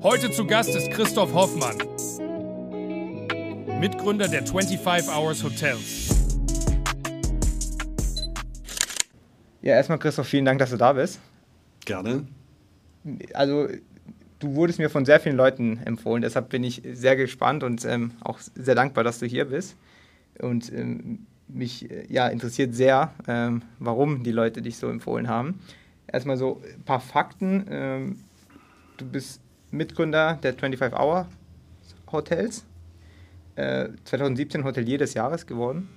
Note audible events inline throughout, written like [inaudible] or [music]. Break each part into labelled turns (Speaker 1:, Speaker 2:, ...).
Speaker 1: Heute zu Gast ist Christoph Hoffmann, Mitgründer der 25 Hours Hotels.
Speaker 2: Ja, erstmal Christoph, vielen Dank, dass du da bist.
Speaker 3: Gerne.
Speaker 2: Also, du wurdest mir von sehr vielen Leuten empfohlen, deshalb bin ich sehr gespannt und ähm, auch sehr dankbar, dass du hier bist. Und ähm, mich äh, ja, interessiert sehr, ähm, warum die Leute dich so empfohlen haben. Erstmal so ein paar Fakten. Ähm, du bist Mitgründer der 25 Hour Hotels. Äh, 2017 Hotelier des Jahres geworden.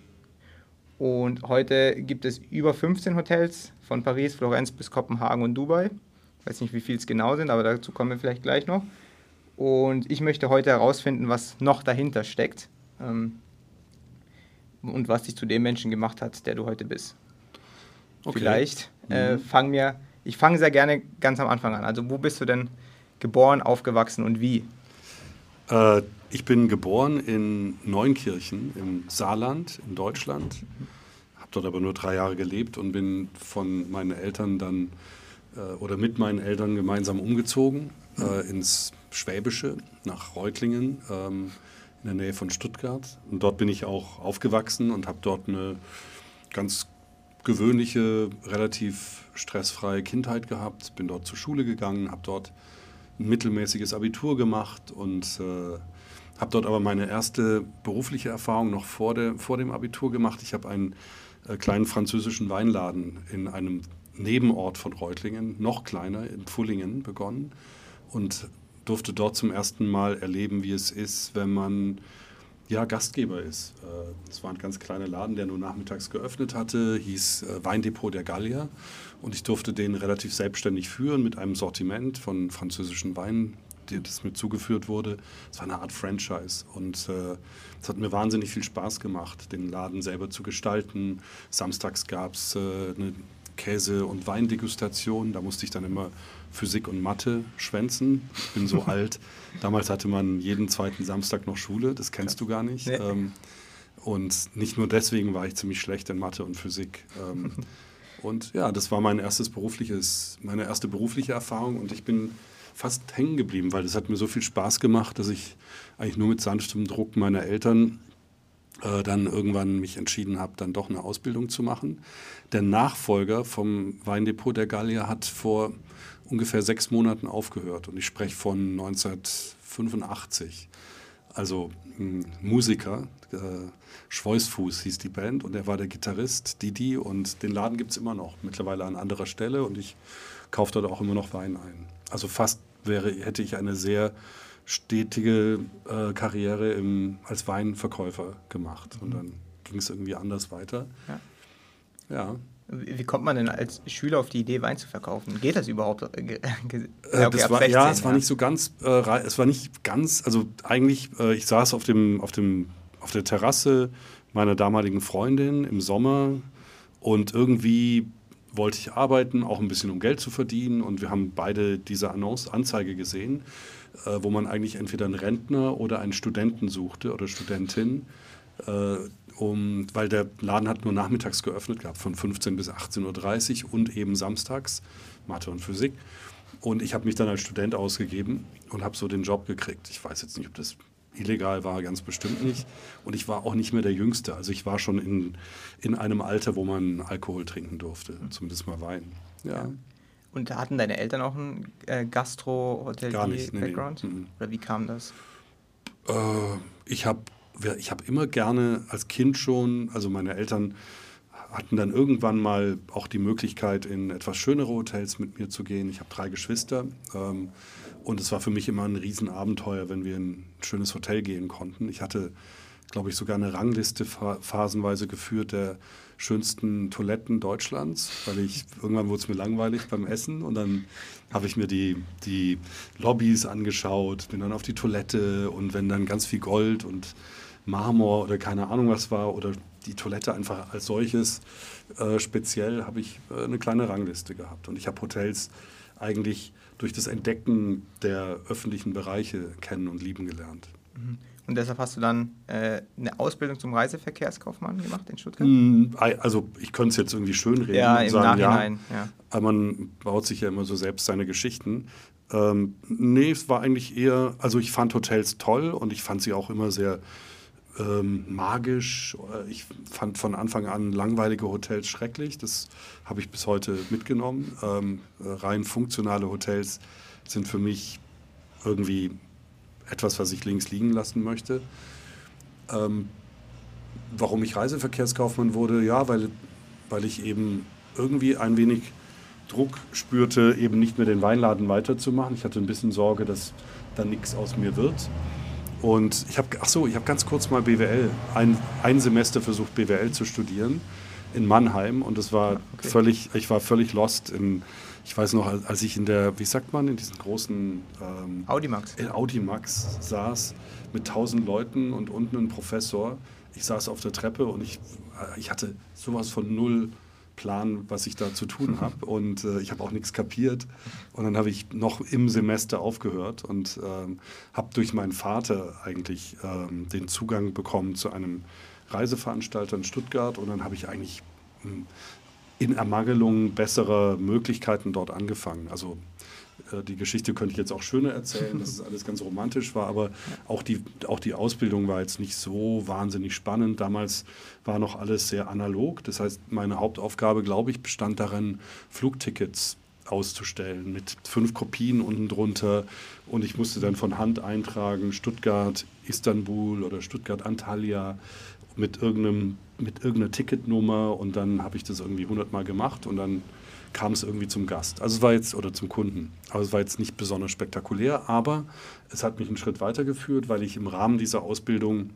Speaker 2: Und heute gibt es über 15 Hotels von Paris, Florenz bis Kopenhagen und Dubai. Ich weiß nicht, wie viel es genau sind, aber dazu kommen wir vielleicht gleich noch. Und ich möchte heute herausfinden, was noch dahinter steckt ähm, und was dich zu dem Menschen gemacht hat, der du heute bist. Okay. Vielleicht äh, mhm. fangen wir, ich fange sehr gerne ganz am Anfang an. Also wo bist du denn geboren, aufgewachsen und wie?
Speaker 3: Äh, ich bin geboren in Neunkirchen im Saarland in Deutschland, habe dort aber nur drei Jahre gelebt und bin von meinen Eltern dann äh, oder mit meinen Eltern gemeinsam umgezogen äh, ins Schwäbische nach Reutlingen ähm, in der Nähe von Stuttgart. Und dort bin ich auch aufgewachsen und habe dort eine ganz gewöhnliche, relativ stressfreie Kindheit gehabt. Bin dort zur Schule gegangen, habe dort mittelmäßiges Abitur gemacht und äh, habe dort aber meine erste berufliche Erfahrung noch vor, der, vor dem Abitur gemacht. Ich habe einen äh, kleinen französischen Weinladen in einem Nebenort von Reutlingen, noch kleiner, in Pfullingen begonnen und durfte dort zum ersten Mal erleben, wie es ist, wenn man ja, Gastgeber ist. Äh, es war ein ganz kleiner Laden, der nur nachmittags geöffnet hatte, hieß äh, Weindepot der Gallier. Und ich durfte den relativ selbstständig führen mit einem Sortiment von französischen Weinen, das mir zugeführt wurde. Es war eine Art Franchise. Und äh, es hat mir wahnsinnig viel Spaß gemacht, den Laden selber zu gestalten. Samstags gab es eine Käse- und Weindegustation. Da musste ich dann immer Physik und Mathe schwänzen. Ich bin so [laughs] alt. Damals hatte man jeden zweiten Samstag noch Schule, das kennst du gar nicht. Nee. Ähm, und nicht nur deswegen war ich ziemlich schlecht in Mathe und Physik. Ähm, [laughs] und ja, das war mein erstes berufliches, meine erste berufliche Erfahrung und ich bin fast hängen geblieben, weil es hat mir so viel Spaß gemacht, dass ich eigentlich nur mit sanftem Druck meiner Eltern äh, dann irgendwann mich entschieden habe, dann doch eine Ausbildung zu machen. Der Nachfolger vom Weindepot der Gallier hat vor ungefähr sechs Monaten aufgehört und ich spreche von 1985. Also ein Musiker, äh, Schweißfuß hieß die Band und er war der Gitarrist Didi und den Laden gibt es immer noch, mittlerweile an anderer Stelle und ich kaufe dort auch immer noch Wein ein. Also fast wäre, hätte ich eine sehr stetige äh, Karriere im, als Weinverkäufer gemacht und dann ging es irgendwie anders weiter.
Speaker 2: Ja. ja. Wie kommt man denn als Schüler auf die Idee, Wein zu verkaufen? Geht das überhaupt? Äh, [laughs]
Speaker 3: ja, okay, war, 16, ja, es war nicht so ganz, äh, es war nicht ganz, also eigentlich, äh, ich saß auf, dem, auf, dem, auf der Terrasse meiner damaligen Freundin im Sommer und irgendwie wollte ich arbeiten, auch ein bisschen um Geld zu verdienen und wir haben beide diese Annonce, Anzeige gesehen, äh, wo man eigentlich entweder einen Rentner oder einen Studenten suchte oder Studentin äh, um, weil der Laden hat nur nachmittags geöffnet gehabt, von 15 bis 18.30 Uhr und eben samstags, Mathe und Physik. Und ich habe mich dann als Student ausgegeben und habe so den Job gekriegt. Ich weiß jetzt nicht, ob das illegal war, ganz bestimmt nicht. Und ich war auch nicht mehr der Jüngste. Also ich war schon in, in einem Alter, wo man Alkohol trinken durfte, zumindest mal Wein. Ja.
Speaker 2: Und hatten deine Eltern auch ein äh, Gastro-Hotel-Background? Nee, nee. Oder wie kam das?
Speaker 3: Äh, ich habe ich habe immer gerne als Kind schon, also meine Eltern hatten dann irgendwann mal auch die Möglichkeit, in etwas schönere Hotels mit mir zu gehen. Ich habe drei Geschwister ähm, und es war für mich immer ein Riesenabenteuer, wenn wir in ein schönes Hotel gehen konnten. Ich hatte, glaube ich, sogar eine Rangliste phasenweise geführt der schönsten Toiletten Deutschlands, weil ich irgendwann wurde es mir langweilig beim Essen und dann habe ich mir die, die Lobbys angeschaut, bin dann auf die Toilette und wenn dann ganz viel Gold und Marmor oder keine Ahnung was war oder die Toilette einfach als solches äh, speziell habe ich äh, eine kleine Rangliste gehabt. Und ich habe Hotels eigentlich durch das Entdecken der öffentlichen Bereiche kennen und lieben gelernt.
Speaker 2: Mhm. Und deshalb hast du dann äh, eine Ausbildung zum Reiseverkehrskaufmann gemacht in Stuttgart?
Speaker 3: Mm, Also ich könnte es jetzt irgendwie schön reden
Speaker 2: Ja,
Speaker 3: und sagen,
Speaker 2: Nachhinein,
Speaker 3: ja,
Speaker 2: ja.
Speaker 3: aber man baut sich ja immer so selbst seine Geschichten. Ähm, nee, es war eigentlich eher, also ich fand Hotels toll und ich fand sie auch immer sehr ähm, magisch. Ich fand von Anfang an langweilige Hotels schrecklich. Das habe ich bis heute mitgenommen. Ähm, rein funktionale Hotels sind für mich irgendwie etwas, was ich links liegen lassen möchte. Ähm, warum ich Reiseverkehrskaufmann wurde? Ja, weil, weil ich eben irgendwie ein wenig Druck spürte, eben nicht mehr den Weinladen weiterzumachen. Ich hatte ein bisschen Sorge, dass da nichts aus mir wird. Und ich habe, ach so, ich habe ganz kurz mal BWL, ein, ein Semester versucht BWL zu studieren in Mannheim und es war
Speaker 2: okay.
Speaker 3: völlig, ich war völlig lost in, ich weiß noch, als ich in der, wie sagt man, in diesen großen ähm,
Speaker 2: Audimax.
Speaker 3: in Audimax saß mit tausend Leuten und unten ein Professor. Ich saß auf der Treppe und ich, äh, ich hatte sowas von null Plan, was ich da zu tun [laughs] habe. Und äh, ich habe auch nichts kapiert. Und dann habe ich noch im Semester aufgehört und ähm, habe durch meinen Vater eigentlich ähm, den Zugang bekommen zu einem Reiseveranstalter in Stuttgart. Und dann habe ich eigentlich hm, in Ermangelung besserer Möglichkeiten dort angefangen. Also die Geschichte könnte ich jetzt auch schöner erzählen, dass es alles ganz romantisch war, aber auch die, auch die Ausbildung war jetzt nicht so wahnsinnig spannend. Damals war noch alles sehr analog. Das heißt, meine Hauptaufgabe, glaube ich, bestand darin, Flugtickets auszustellen mit fünf Kopien unten drunter und ich musste dann von Hand eintragen Stuttgart, Istanbul oder Stuttgart, Antalya mit irgendeinem mit irgendeiner Ticketnummer und dann habe ich das irgendwie hundertmal gemacht und dann kam es irgendwie zum Gast. Also es war jetzt, oder zum Kunden. Aber es war jetzt nicht besonders spektakulär, aber es hat mich einen Schritt weitergeführt, weil ich im Rahmen dieser Ausbildung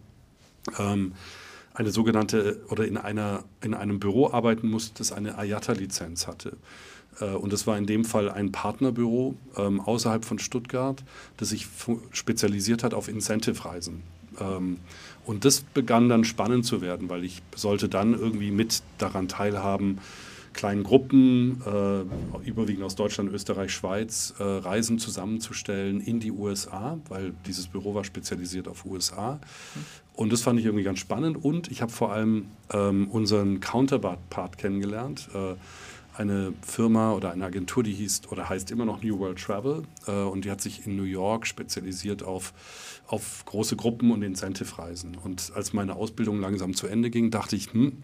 Speaker 3: ähm, eine sogenannte oder in, einer, in einem Büro arbeiten musste, das eine IATA-Lizenz hatte. Äh, Und das war in dem Fall ein Partnerbüro ähm, außerhalb von Stuttgart, das sich spezialisiert hat auf Incentive-Reisen. Ähm, und das begann dann spannend zu werden, weil ich sollte dann irgendwie mit daran teilhaben, kleinen Gruppen, äh, überwiegend aus Deutschland, Österreich, Schweiz, äh, Reisen zusammenzustellen in die USA, weil dieses Büro war spezialisiert auf USA. Und das fand ich irgendwie ganz spannend. Und ich habe vor allem ähm, unseren Counterpart kennengelernt. Äh, eine Firma oder eine Agentur, die hieß oder heißt immer noch New World Travel. Äh, und die hat sich in New York spezialisiert auf, auf große Gruppen und Incentive-Reisen. Und als meine Ausbildung langsam zu Ende ging, dachte ich, hm,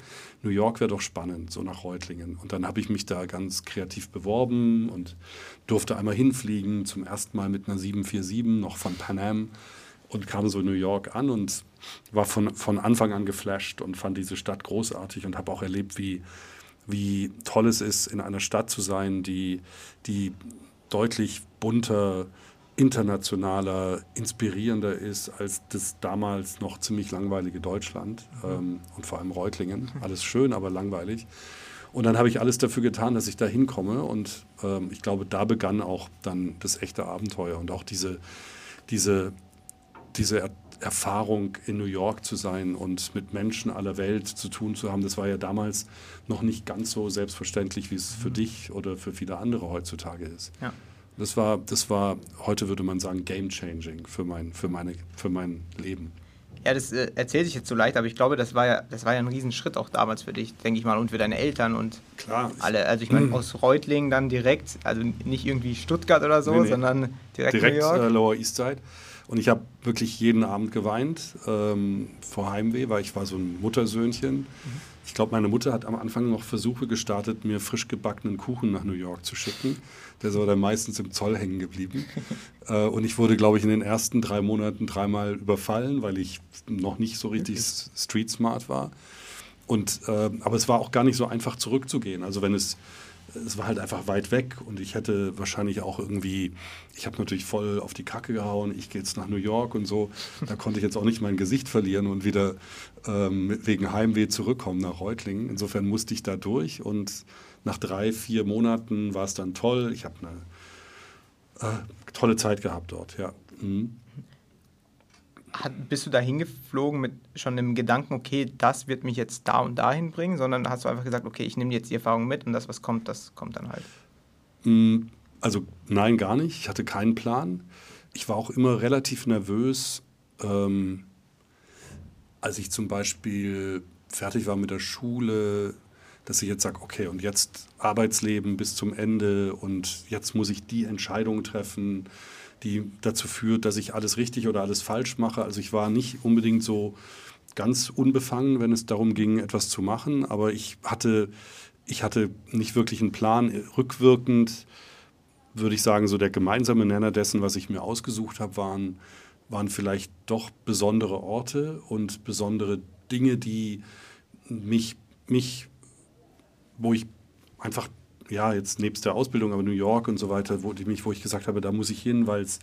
Speaker 3: New York wäre doch spannend, so nach Reutlingen. Und dann habe ich mich da ganz kreativ beworben und durfte einmal hinfliegen, zum ersten Mal mit einer 747, noch von Pan Am und kam so in New York an und war von, von Anfang an geflasht und fand diese Stadt großartig und habe auch erlebt, wie, wie toll es ist, in einer Stadt zu sein, die, die deutlich bunter, internationaler, inspirierender ist als das damals noch ziemlich langweilige Deutschland ähm, und vor allem Reutlingen. Alles schön, aber langweilig. Und dann habe ich alles dafür getan, dass ich da hinkomme. Und ähm, ich glaube, da begann auch dann das echte Abenteuer und auch diese, diese, diese Erfahrung in New York zu sein und mit Menschen aller Welt zu tun zu haben. Das war ja damals noch nicht ganz so selbstverständlich, wie es für dich oder für viele andere heutzutage ist.
Speaker 2: Ja.
Speaker 3: Das war, das war, heute würde man sagen, game-changing für mein, für, meine, für mein Leben.
Speaker 2: Ja, das äh, erzählt sich jetzt so leicht, aber ich glaube, das war ja, das war ja ein Riesenschritt auch damals für dich, denke ich mal, und für deine Eltern und
Speaker 3: Klar.
Speaker 2: alle. Also ich meine, aus Reutlingen dann direkt, also nicht irgendwie Stuttgart oder so,
Speaker 3: Nee, nee.
Speaker 2: sondern direkt,
Speaker 3: direkt
Speaker 2: New York.
Speaker 3: äh, Lower East Side. Und ich habe wirklich jeden Abend geweint ähm, vor Heimweh, weil ich war so ein Muttersöhnchen. Ich glaube, meine Mutter hat am Anfang noch Versuche gestartet, mir frisch gebackenen Kuchen nach New York zu schicken. Der ist aber dann meistens im Zoll hängen geblieben. [laughs] äh, und ich wurde, glaube ich, in den ersten drei Monaten dreimal überfallen, weil ich noch nicht so richtig s- street smart war. Und, äh, aber es war auch gar nicht so einfach zurückzugehen. Also wenn es, es war halt einfach weit weg und ich hätte wahrscheinlich auch irgendwie, ich habe natürlich voll auf die Kacke gehauen, ich gehe jetzt nach New York und so. Da konnte ich jetzt auch nicht mein Gesicht verlieren und wieder ähm, wegen Heimweh zurückkommen nach Reutlingen. Insofern musste ich da durch und nach drei, vier Monaten war es dann toll. Ich habe eine äh, tolle Zeit gehabt dort, ja. Mhm.
Speaker 2: Hat, bist du da hingeflogen mit schon dem Gedanken, okay, das wird mich jetzt da und dahin bringen, sondern hast du einfach gesagt, okay, ich nehme jetzt die Erfahrung mit und das, was kommt, das kommt dann halt.
Speaker 3: Mm, Also nein, gar nicht. Ich hatte keinen Plan. Ich war auch immer relativ nervös, ähm, als ich zum Beispiel fertig war mit der Schule, dass ich jetzt sage, okay, und jetzt Arbeitsleben bis zum Ende und jetzt muss ich die Entscheidung treffen, die dazu führt, dass ich alles richtig oder alles falsch mache. Also ich war nicht unbedingt so ganz unbefangen, wenn es darum ging, etwas zu machen, aber ich hatte, ich hatte nicht wirklich einen Plan. Rückwirkend würde ich sagen, so der gemeinsame Nenner dessen, was ich mir ausgesucht habe, waren, waren vielleicht doch besondere Orte und besondere Dinge, die mich, mich, wo ich einfach, ja, jetzt nebst der Ausbildung, aber New York und so weiter, wo, die mich, wo ich gesagt habe, da muss ich hin, weil es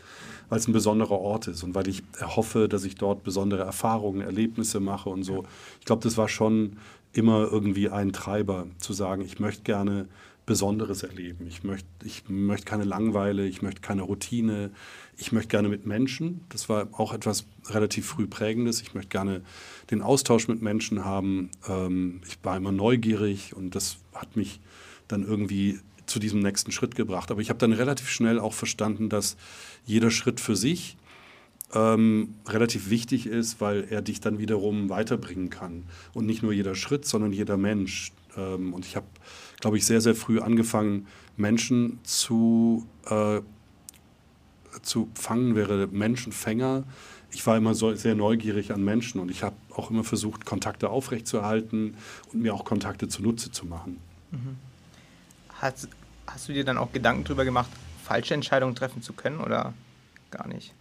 Speaker 3: ein besonderer Ort ist und weil ich hoffe, dass ich dort besondere Erfahrungen, Erlebnisse mache und so. Ich glaube, das war schon immer irgendwie ein Treiber, zu sagen, ich möchte gerne Besonderes erleben. Ich möchte, ich möchte keine Langeweile, ich möchte keine Routine, ich möchte gerne mit Menschen. Das war auch etwas relativ früh prägendes. Ich möchte gerne den Austausch mit Menschen haben. Ähm, ich war immer neugierig und das hat mich dann irgendwie zu diesem nächsten Schritt gebracht. Aber ich habe dann relativ schnell auch verstanden, dass jeder Schritt für sich ähm, relativ wichtig ist, weil er dich dann wiederum weiterbringen kann. Und nicht nur jeder Schritt, sondern jeder Mensch. Ähm, und ich habe glaube ich, sehr, sehr früh angefangen, Menschen zu, äh, zu fangen, wäre Menschenfänger. Ich war immer so, sehr neugierig an Menschen und ich habe auch immer versucht, Kontakte aufrechtzuerhalten und mir auch Kontakte zunutze zu machen. Mhm.
Speaker 2: Hast, hast du dir dann auch Gedanken darüber gemacht, falsche Entscheidungen treffen zu können oder gar nicht?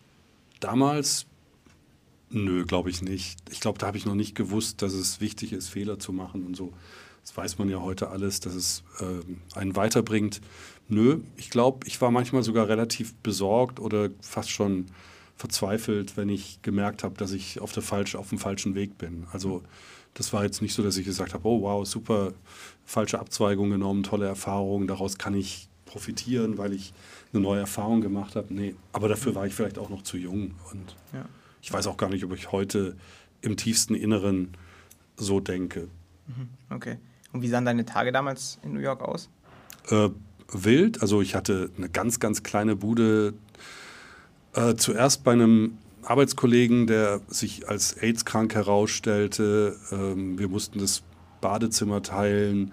Speaker 3: Damals Nö, glaube ich nicht. Ich glaube, da habe ich noch nicht gewusst, dass es wichtig ist, Fehler zu machen und so. Das weiß man ja heute alles, dass es äh, einen weiterbringt. Nö, ich glaube, ich war manchmal sogar relativ besorgt oder fast schon verzweifelt, wenn ich gemerkt habe, dass ich auf, der falsch, auf dem falschen Weg bin. Also das war jetzt nicht so, dass ich gesagt habe, oh wow, super, falsche Abzweigung genommen, tolle Erfahrung, daraus kann ich profitieren, weil ich eine neue Erfahrung gemacht habe. Nee, aber dafür war ich vielleicht auch noch zu jung. Und ja. ich weiß auch gar nicht, ob ich heute im tiefsten Inneren so denke.
Speaker 2: Mhm, okay. Und wie sahen deine Tage damals in New York aus?
Speaker 3: Äh, wild. Also ich hatte eine ganz, ganz kleine Bude. Äh, zuerst bei einem Arbeitskollegen, der sich als AIDS-krank herausstellte. Ähm, wir mussten das Badezimmer teilen.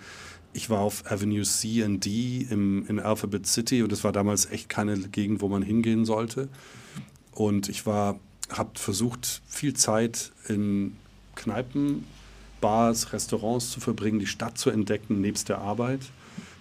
Speaker 3: Ich war auf Avenue C and D im, in Alphabet City und es war damals echt keine Gegend, wo man hingehen sollte. Und ich war, habe versucht, viel Zeit in Kneipen Bars, Restaurants zu verbringen, die Stadt zu entdecken, nebst der Arbeit.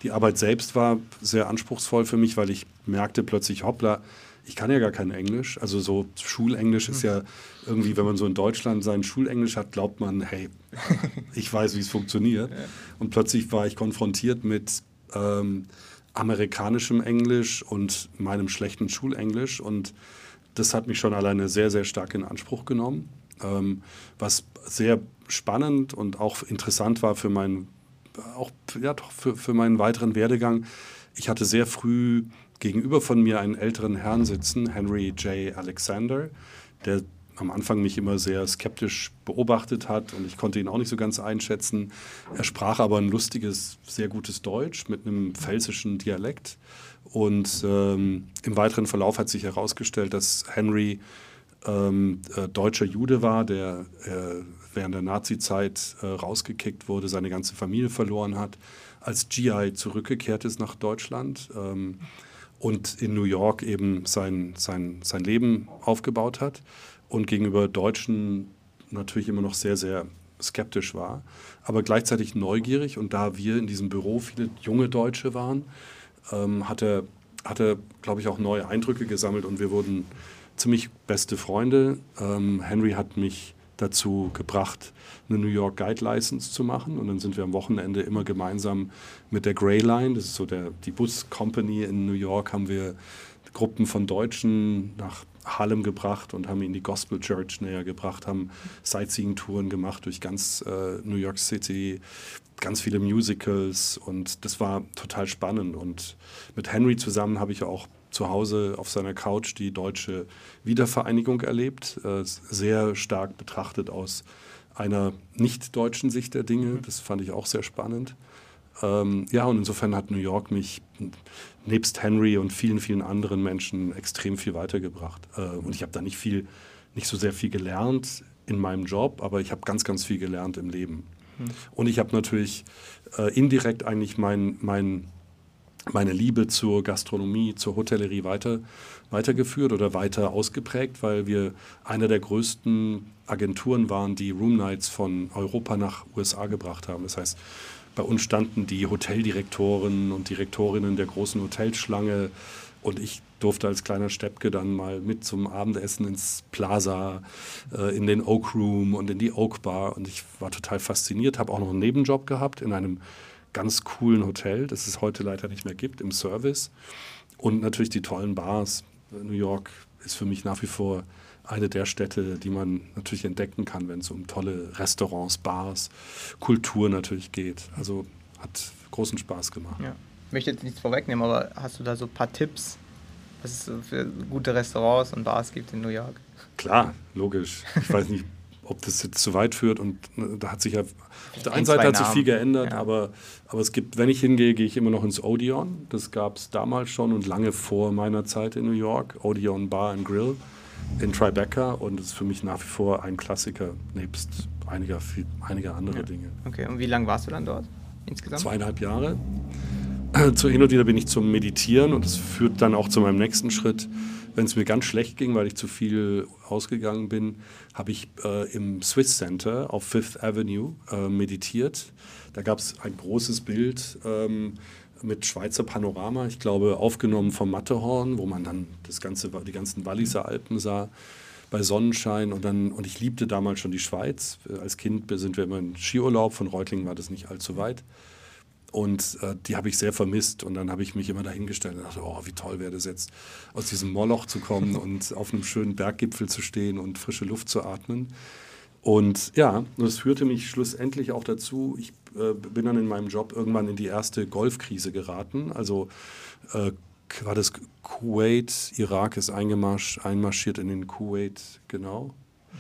Speaker 3: Die Arbeit selbst war sehr anspruchsvoll für mich, weil ich merkte plötzlich, hoppla, ich kann ja gar kein Englisch. Also so Schulenglisch ist ja irgendwie, wenn man so in Deutschland sein Schulenglisch hat, glaubt man, hey, [laughs] ich weiß, wie es funktioniert. Und plötzlich war ich konfrontiert mit ähm, amerikanischem Englisch und meinem schlechten Schulenglisch. Und das hat mich schon alleine sehr, sehr stark in Anspruch genommen. Ähm, was sehr spannend und auch interessant war für meinen, auch, ja, doch für, für meinen weiteren Werdegang. Ich hatte sehr früh gegenüber von mir einen älteren Herrn sitzen, Henry J. Alexander, der am Anfang mich immer sehr skeptisch beobachtet hat und ich konnte ihn auch nicht so ganz einschätzen. Er sprach aber ein lustiges, sehr gutes Deutsch mit einem pfälzischen Dialekt. Und ähm, im weiteren Verlauf hat sich herausgestellt, dass Henry ähm, äh, deutscher Jude war, der äh, während der Nazizeit äh, rausgekickt wurde, seine ganze Familie verloren hat, als GI zurückgekehrt ist nach Deutschland ähm, und in New York eben sein, sein, sein Leben aufgebaut hat und gegenüber Deutschen natürlich immer noch sehr, sehr skeptisch war, aber gleichzeitig neugierig. Und da wir in diesem Büro viele junge Deutsche waren, ähm, hat er, hat glaube ich, auch neue Eindrücke gesammelt und wir wurden ziemlich beste Freunde. Ähm, Henry hat mich dazu gebracht, eine New York Guide License zu machen. Und dann sind wir am Wochenende immer gemeinsam mit der Grey Line, das ist so der, die Bus Company in New York, haben wir Gruppen von Deutschen nach Harlem gebracht und haben ihn die Gospel Church näher gebracht, haben Sightseeing-Touren gemacht durch ganz äh, New York City, ganz viele Musicals und das war total spannend. Und mit Henry zusammen habe ich auch zu Hause auf seiner Couch die deutsche Wiedervereinigung erlebt, äh, sehr stark betrachtet aus einer nicht-deutschen Sicht der Dinge. Mhm. Das fand ich auch sehr spannend. Ähm, ja, und insofern hat New York mich nebst Henry und vielen, vielen anderen Menschen extrem viel weitergebracht. Äh, und ich habe da nicht viel, nicht so sehr viel gelernt. in meinem Job, aber ich habe ganz, ganz viel gelernt im Leben. Mhm. Und ich habe natürlich äh, indirekt eigentlich mein, mein, meine Liebe zur Gastronomie, zur Hotellerie weiter, weitergeführt oder weiter ausgeprägt, weil wir einer der größten Agenturen waren, die Room Nights von Europa nach USA gebracht haben. Das heißt, bei uns standen die Hoteldirektoren und Direktorinnen der großen Hotelschlange und ich durfte als kleiner Steppke dann mal mit zum Abendessen ins Plaza, äh, in den Oak Room und in die Oak Bar. Und ich war total fasziniert, habe auch noch einen Nebenjob gehabt in einem ganz coolen Hotel, das es heute leider nicht mehr gibt, im Service. Und natürlich die tollen Bars. New York ist für mich nach wie vor eine der Städte, die man natürlich entdecken kann, wenn es um tolle Restaurants, Bars, Kultur natürlich geht. Also hat großen Spaß gemacht.
Speaker 2: Ja. Ich möchte jetzt nichts vorwegnehmen, aber hast du da so ein paar Tipps, was es für gute Restaurants und Bars gibt in New York?
Speaker 3: Klar, logisch. Ich weiß nicht, ob das jetzt zu weit führt und ne, da hat sich ja auf der einen Seite hat sich viel geändert, ja. aber, aber es gibt, wenn ich hingehe, gehe ich immer noch ins Odeon. Das gab es damals schon und lange vor meiner Zeit in New York. Odeon Bar and Grill in Tribeca und es ist für mich nach wie vor ein Klassiker, nebst einiger, viel, einiger andere ja. Dinge.
Speaker 2: Okay, und wie lange warst du dann dort insgesamt?
Speaker 3: Zweieinhalb Jahre. Zu hin und wieder bin ich zum Meditieren und das führt dann auch zu meinem nächsten Schritt. Wenn es mir ganz schlecht ging, weil ich zu viel ausgegangen bin, habe ich äh, im Swiss Center auf Fifth Avenue äh, meditiert. Da gab es ein großes Bild ähm, mit Schweizer Panorama, ich glaube aufgenommen vom Matterhorn, wo man dann das ganze, die ganzen Walliser Alpen sah bei Sonnenschein und dann und ich liebte damals schon die Schweiz. Als Kind sind wir immer in Skiurlaub, von Reutlingen war das nicht allzu weit. Und äh, die habe ich sehr vermisst. Und dann habe ich mich immer dahingestellt und dachte, oh, wie toll wäre das jetzt, aus diesem Moloch zu kommen [laughs] und auf einem schönen Berggipfel zu stehen und frische Luft zu atmen. Und ja, das führte mich schlussendlich auch dazu, ich äh, bin dann in meinem Job irgendwann in die erste Golfkrise geraten. Also äh, war das Kuwait, Irak ist einmarschiert in den Kuwait, genau. Mhm.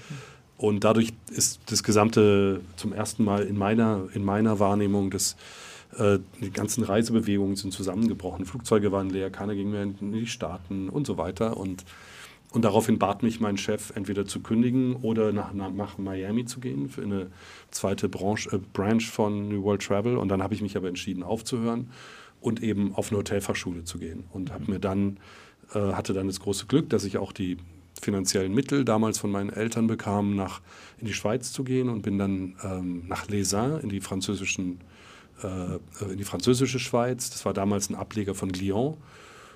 Speaker 3: Und dadurch ist das Gesamte zum ersten Mal in meiner, in meiner Wahrnehmung, dass äh, die ganzen Reisebewegungen sind zusammengebrochen. Flugzeuge waren leer, keiner ging mehr in die Staaten und so weiter. Und und daraufhin bat mich mein Chef, entweder zu kündigen oder nach, nach Miami zu gehen für eine zweite Branche, äh, Branch von New World Travel. Und dann habe ich mich aber entschieden, aufzuhören und eben auf eine Hotelfachschule zu gehen. Und habe mir dann, äh, hatte dann das große Glück, dass ich auch die finanziellen Mittel damals von meinen Eltern bekam, nach, in die Schweiz zu gehen und bin dann ähm, nach Les in die französischen äh, in die französische Schweiz. Das war damals ein Ableger von Lyon.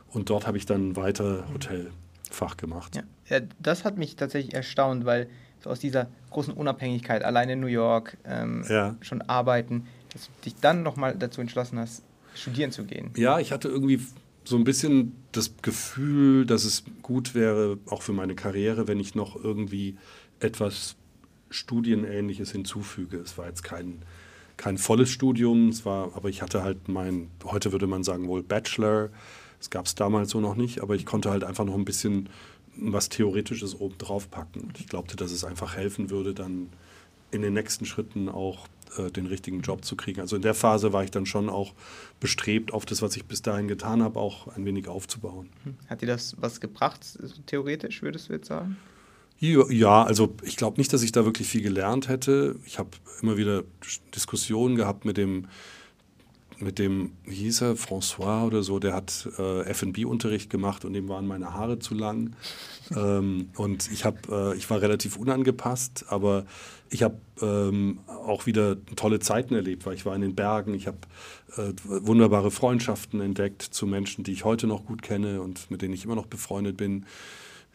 Speaker 3: Und dort habe ich dann weiter Hotel Fach gemacht.
Speaker 2: Ja. ja. das hat mich tatsächlich erstaunt, weil so aus dieser großen Unabhängigkeit, alleine in New York ähm, ja. schon arbeiten, dass du dich dann nochmal dazu entschlossen hast, studieren zu gehen.
Speaker 3: Ja, ich hatte irgendwie so ein bisschen das Gefühl, dass es gut wäre, auch für meine Karriere, wenn ich noch irgendwie etwas Studienähnliches hinzufüge. Es war jetzt kein, kein volles Studium, es war, aber ich hatte halt mein, heute würde man sagen, wohl Bachelor das gab es damals so noch nicht, aber ich konnte halt einfach noch ein bisschen was Theoretisches oben drauf packen. Ich glaubte, dass es einfach helfen würde, dann in den nächsten Schritten auch äh, den richtigen Job zu kriegen. Also in der Phase war ich dann schon auch bestrebt, auf das, was ich bis dahin getan habe, auch ein wenig aufzubauen.
Speaker 2: Hat dir das was gebracht, theoretisch, würdest du jetzt sagen?
Speaker 3: Ja, also ich glaube nicht, dass ich da wirklich viel gelernt hätte. Ich habe immer wieder Diskussionen gehabt mit dem mit dem, wie hieß er, François oder so, der hat äh, FB-Unterricht gemacht und dem waren meine Haare zu lang. [laughs] ähm, und ich, hab, äh, ich war relativ unangepasst, aber ich habe ähm, auch wieder tolle Zeiten erlebt, weil ich war in den Bergen, ich habe äh, wunderbare Freundschaften entdeckt zu Menschen, die ich heute noch gut kenne und mit denen ich immer noch befreundet bin.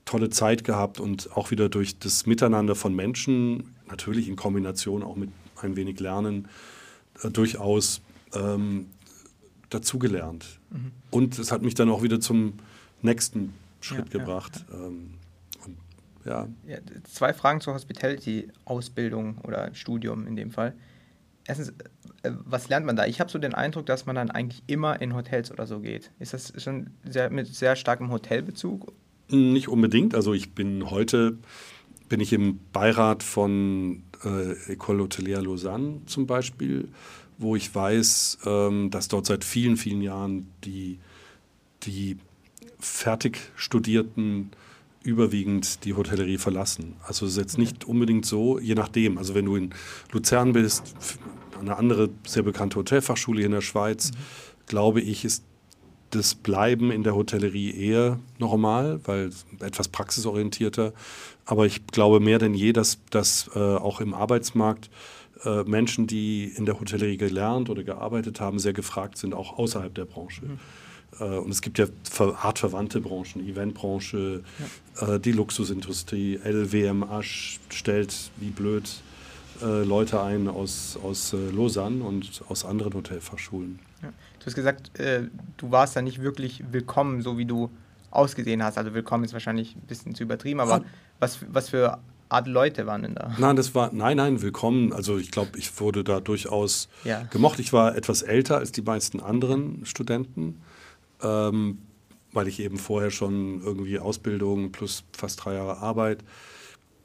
Speaker 3: Tolle Zeit gehabt und auch wieder durch das Miteinander von Menschen, natürlich in Kombination auch mit ein wenig Lernen, äh, durchaus ähm, dazugelernt. Mhm. Und es hat mich dann auch wieder zum nächsten Schritt ja, gebracht. Ja, ja. Ähm, und,
Speaker 2: ja. Zwei Fragen zur Hospitality-Ausbildung oder Studium in dem Fall. Erstens, äh, was lernt man da? Ich habe so den Eindruck, dass man dann eigentlich immer in Hotels oder so geht. Ist das schon sehr, mit sehr starkem Hotelbezug?
Speaker 3: Nicht unbedingt. Also ich bin heute bin ich im Beirat von äh, École Hotelière Lausanne zum Beispiel wo ich weiß, ähm, dass dort seit vielen, vielen Jahren die, die fertig studierten überwiegend die Hotellerie verlassen. Also es ist jetzt nicht unbedingt so, je nachdem. Also wenn du in Luzern bist, eine andere sehr bekannte Hotelfachschule hier in der Schweiz, mhm. glaube ich, ist das Bleiben in der Hotellerie eher normal, weil etwas praxisorientierter. Aber ich glaube mehr denn je, dass, dass äh, auch im Arbeitsmarkt äh, Menschen, die in der Hotellerie gelernt oder gearbeitet haben, sehr gefragt sind, auch außerhalb der Branche. Mhm. Äh, und es gibt ja artverwandte Branchen, Eventbranche, ja. Äh, die Luxusindustrie, LWMH stellt wie blöd äh, Leute ein aus, aus Lausanne und aus anderen Hotelfachschulen.
Speaker 2: Ja. Du hast gesagt, äh, du warst da nicht wirklich willkommen, so wie du ausgesehen hast. Also willkommen ist wahrscheinlich ein bisschen zu übertrieben, aber ah. was, was für Art Leute waren denn da?
Speaker 3: Nein, das war, nein, nein, willkommen. Also ich glaube, ich wurde da durchaus ja. gemocht. Ich war etwas älter als die meisten anderen Studenten, ähm, weil ich eben vorher schon irgendwie Ausbildung plus fast drei Jahre Arbeit.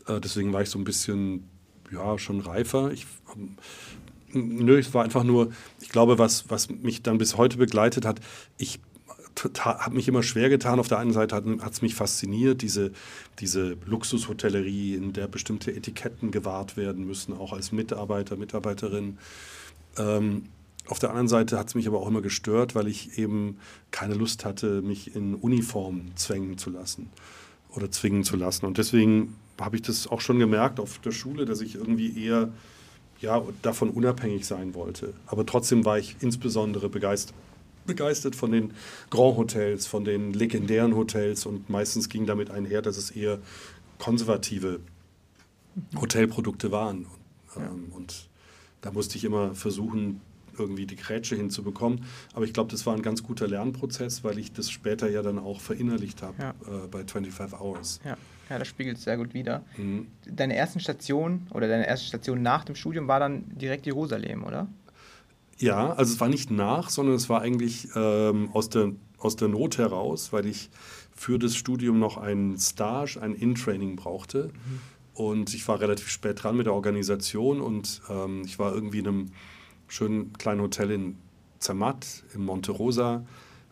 Speaker 3: Äh, deswegen war ich so ein bisschen, ja, schon reifer. Ich ähm, Nö, es war einfach nur, ich glaube, was, was mich dann bis heute begleitet hat, ich habe mich immer schwer getan. Auf der einen Seite hat es mich fasziniert, diese, diese Luxushotellerie, in der bestimmte Etiketten gewahrt werden müssen, auch als Mitarbeiter, Mitarbeiterin. Ähm, auf der anderen Seite hat es mich aber auch immer gestört, weil ich eben keine Lust hatte, mich in Uniform zwängen zu lassen oder zwingen zu lassen. Und deswegen habe ich das auch schon gemerkt auf der Schule, dass ich irgendwie eher ja, davon unabhängig sein wollte. Aber trotzdem war ich insbesondere begeistert, begeistert von den Grand Hotels, von den legendären Hotels und meistens ging damit einher, dass es eher konservative Hotelprodukte waren. Ja. Ähm, und da musste ich immer versuchen, irgendwie die Grätsche hinzubekommen. Aber ich glaube, das war ein ganz guter Lernprozess, weil ich das später ja dann auch verinnerlicht habe ja. äh, bei 25 Hours.
Speaker 2: Ja. Ja, das spiegelt es sehr gut wider. Mhm. Deine ersten Station oder deine erste Station nach dem Studium war dann direkt Jerusalem, oder?
Speaker 3: Ja, also es war nicht nach, sondern es war eigentlich ähm, aus, der, aus der Not heraus, weil ich für das Studium noch ein Stage, ein In-Training brauchte. Mhm. Und ich war relativ spät dran mit der Organisation und ähm, ich war irgendwie in einem schönen kleinen Hotel in Zermatt, in Monte Rosa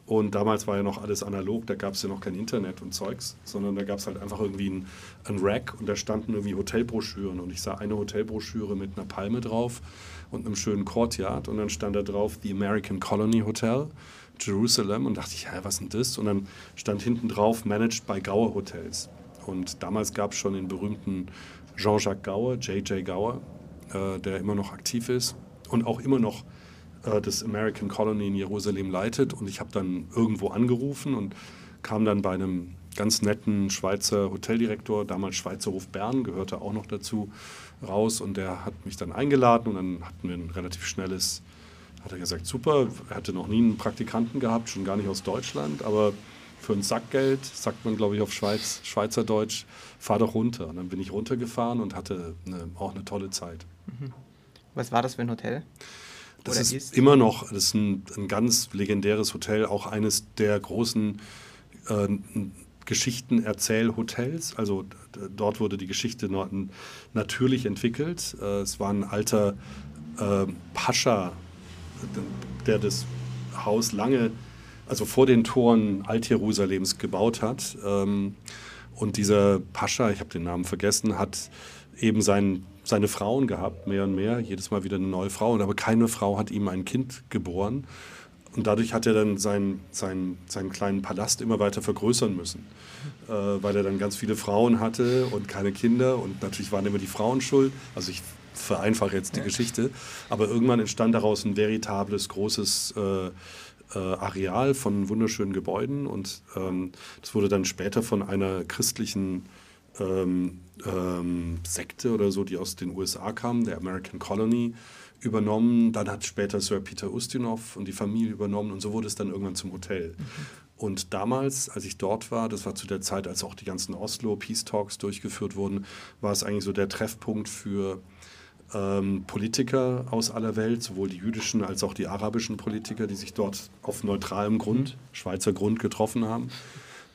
Speaker 3: und damals war ja noch alles analog, da gab es ja noch kein Internet und Zeugs, sondern da gab es halt einfach irgendwie ein, ein Rack und da standen irgendwie Hotelbroschüren. Und ich sah eine Hotelbroschüre mit einer Palme drauf und einem schönen Courtyard und dann stand da drauf The American Colony Hotel, Jerusalem. Und dachte ich, ja, was denn das? Und dann stand hinten drauf Managed by Gauer Hotels. Und damals gab es schon den berühmten Jean-Jacques Gauer, J.J. Gauer, äh, der immer noch aktiv ist und auch immer noch äh, das American Colony in Jerusalem leitet. Und ich habe dann irgendwo angerufen und kam dann bei einem ganz netten Schweizer Hoteldirektor, damals Schweizer Hof Bern, gehörte auch noch dazu, raus. Und der hat mich dann eingeladen und dann hatten wir ein relativ schnelles, hat er gesagt, super, er hatte noch nie einen Praktikanten gehabt, schon gar nicht aus Deutschland, aber für ein Sackgeld, sagt man glaube ich auf Schweiz, Schweizerdeutsch, fahr doch runter. Und dann bin ich runtergefahren und hatte eine, auch eine tolle Zeit.
Speaker 2: Mhm. Was war das für ein Hotel?
Speaker 3: Das ist, ist, immer noch das ist ein, ein, ganz legendäres Hotel, auch eines der großen äh, Geschichtenerzählhotels. Also dort wurde die Geschichte natürlich entwickelt. Äh, es war ein alter äh, Pascha, der das Haus lange, also vor den Toren Alt-Jerusalems gebaut hat. Ähm, und dieser Pascha, ich habe den Namen vergessen, hat eben seinen seine Frauen gehabt, mehr und mehr, jedes Mal wieder eine neue Frau. Und aber keine Frau hat ihm ein Kind geboren. Und dadurch hat er dann seinen, seinen, seinen kleinen Palast immer weiter vergrößern müssen, äh, weil er dann ganz viele Frauen hatte und keine Kinder. Und natürlich waren immer die Frauen schuld. Also ich vereinfache jetzt die ja. Geschichte. Aber irgendwann entstand daraus ein veritables, großes äh, äh, Areal von wunderschönen Gebäuden. Und ähm, das wurde dann später von einer christlichen ähm, ähm, Sekte oder so, die aus den USA kam, der American Colony, übernommen. Dann hat später Sir Peter Ustinov und die Familie übernommen und so wurde es dann irgendwann zum Hotel. Mhm. Und damals, als ich dort war, das war zu der Zeit, als auch die ganzen Oslo Peace Talks durchgeführt wurden, war es eigentlich so der Treffpunkt für ähm, Politiker aus aller Welt, sowohl die jüdischen als auch die arabischen Politiker, die sich dort auf neutralem Grund, mhm. Schweizer Grund getroffen haben.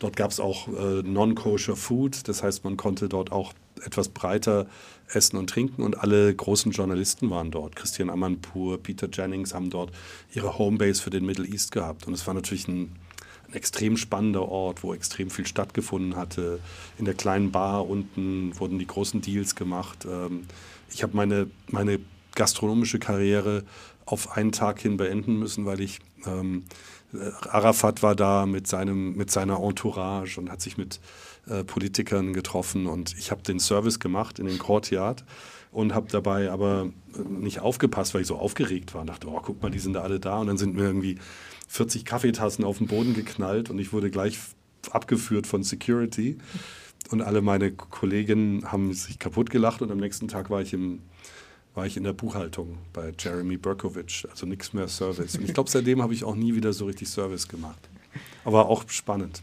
Speaker 3: Dort gab es auch äh, non-kosher Food, das heißt, man konnte dort auch etwas breiter essen und trinken und alle großen Journalisten waren dort. Christian Amanpour, Peter Jennings haben dort ihre Homebase für den Middle East gehabt und es war natürlich ein, ein extrem spannender Ort, wo extrem viel stattgefunden hatte. In der kleinen Bar unten wurden die großen Deals gemacht. Ähm, ich habe meine, meine gastronomische Karriere auf einen Tag hin beenden müssen, weil ich ähm, Arafat war da mit, seinem, mit seiner Entourage und hat sich mit äh, Politikern getroffen und ich habe den Service gemacht in den Courtyard und habe dabei aber nicht aufgepasst, weil ich so aufgeregt war und dachte, oh, guck mal, die sind da alle da und dann sind mir irgendwie 40 Kaffeetassen auf den Boden geknallt und ich wurde gleich abgeführt von Security und alle meine Kolleginnen haben sich kaputt gelacht und am nächsten Tag war ich im war ich in der Buchhaltung bei Jeremy Berkovich, also nichts mehr Service. Und ich glaube, seitdem habe ich auch nie wieder so richtig Service gemacht. Aber auch spannend.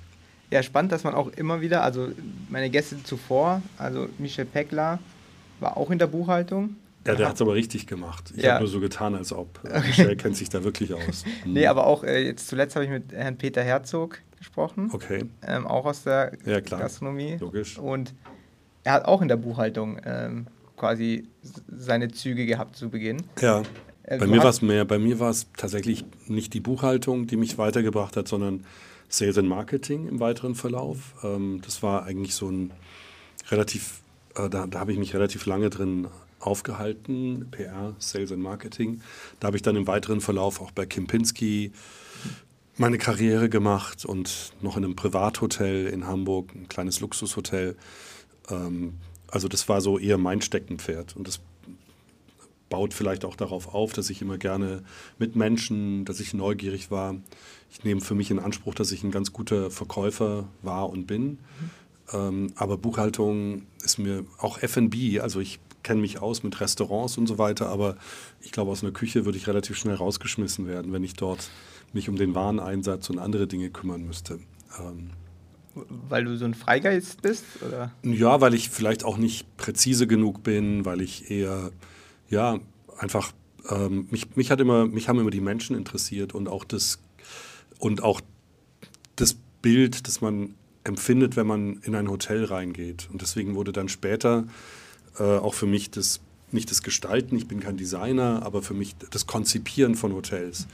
Speaker 2: Ja, spannend, dass man auch immer wieder, also meine Gäste zuvor, also Michel Peckler war auch in der Buchhaltung.
Speaker 3: Ja, der hat es aber richtig gemacht. Ich ja. habe nur so getan, als ob. [laughs] Okay. Michel kennt sich da wirklich aus.
Speaker 2: Hm. [laughs] Nee, aber auch äh, jetzt zuletzt habe ich mit Herrn Peter Herzog gesprochen.
Speaker 3: Okay.
Speaker 2: Ähm, auch aus der
Speaker 3: ja, klar.
Speaker 2: Gastronomie.
Speaker 3: Logisch.
Speaker 2: Und er hat auch in der Buchhaltung ähm, quasi seine Züge gehabt zu Beginn.
Speaker 3: Ja. Äh, bei mir war es mehr, bei mir war es tatsächlich nicht die Buchhaltung, die mich weitergebracht hat, sondern Sales and Marketing im weiteren Verlauf. Ähm, das war eigentlich so ein relativ, äh, da, da habe ich mich relativ lange drin aufgehalten, PR, Sales and Marketing. Da habe ich dann im weiteren Verlauf auch bei Kempinski meine Karriere gemacht und noch in einem Privathotel in Hamburg, ein kleines Luxushotel. Ähm, also das war so eher mein Steckenpferd und das baut vielleicht auch darauf auf, dass ich immer gerne mit Menschen, dass ich neugierig war. Ich nehme für mich in Anspruch, dass ich ein ganz guter Verkäufer war und bin. Mhm. Ähm, aber Buchhaltung ist mir auch FB, also ich kenne mich aus mit Restaurants und so weiter, aber ich glaube, aus einer Küche würde ich relativ schnell rausgeschmissen werden, wenn ich dort mich um den Wareneinsatz und andere Dinge kümmern müsste. Ähm,
Speaker 2: weil du so ein Freigeist bist? Oder?
Speaker 3: Ja, weil ich vielleicht auch nicht präzise genug bin, weil ich eher, ja, einfach, ähm, mich, mich, hat immer, mich haben immer die Menschen interessiert und auch das, und auch das Bild, das man empfindet, wenn man in ein Hotel reingeht. Und deswegen wurde dann später äh, auch für mich das, nicht das Gestalten, ich bin kein Designer, aber für mich das Konzipieren von Hotels,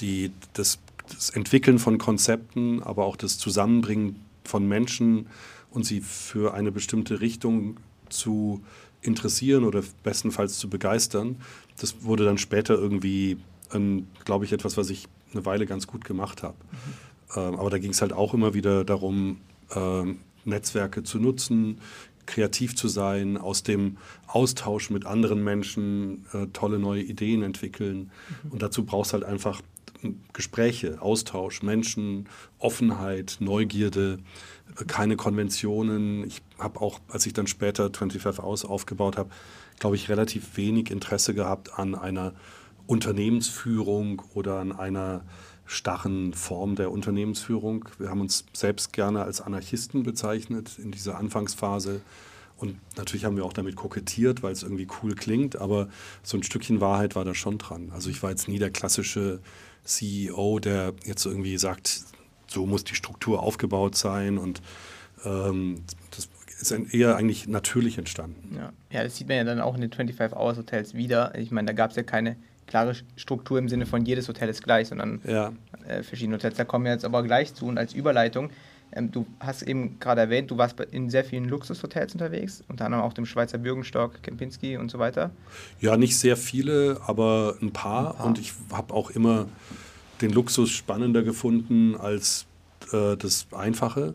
Speaker 3: die, das, das Entwickeln von Konzepten, aber auch das Zusammenbringen von Menschen und sie für eine bestimmte Richtung zu interessieren oder bestenfalls zu begeistern. Das wurde dann später irgendwie, ähm, glaube ich, etwas, was ich eine Weile ganz gut gemacht habe. Mhm. Ähm, aber da ging es halt auch immer wieder darum, ähm, Netzwerke zu nutzen, kreativ zu sein, aus dem Austausch mit anderen Menschen äh, tolle neue Ideen entwickeln. Mhm. Und dazu brauchst halt einfach Gespräche, Austausch, Menschen, Offenheit, Neugierde, keine Konventionen. Ich habe auch, als ich dann später 25 Hours aufgebaut habe, glaube ich, relativ wenig Interesse gehabt an einer Unternehmensführung oder an einer starren Form der Unternehmensführung. Wir haben uns selbst gerne als Anarchisten bezeichnet in dieser Anfangsphase. Und natürlich haben wir auch damit kokettiert, weil es irgendwie cool klingt, aber so ein Stückchen Wahrheit war da schon dran. Also ich war jetzt nie der klassische CEO, der jetzt irgendwie sagt, so muss die Struktur aufgebaut sein und ähm, das ist eher eigentlich natürlich entstanden.
Speaker 2: Ja. ja, das sieht man ja dann auch in den 25-Hours-Hotels wieder. Ich meine, da gab es ja keine klare Struktur im Sinne von jedes Hotel ist gleich, sondern
Speaker 3: ja.
Speaker 2: äh, verschiedene Hotels. Da kommen wir jetzt aber gleich zu und als Überleitung. Ähm, du hast eben gerade erwähnt, du warst in sehr vielen Luxushotels unterwegs, unter anderem auch dem Schweizer Bürgenstock, Kempinski und so weiter.
Speaker 3: Ja, nicht sehr viele, aber ein paar. Ein paar. Und ich habe auch immer den Luxus spannender gefunden als äh, das Einfache.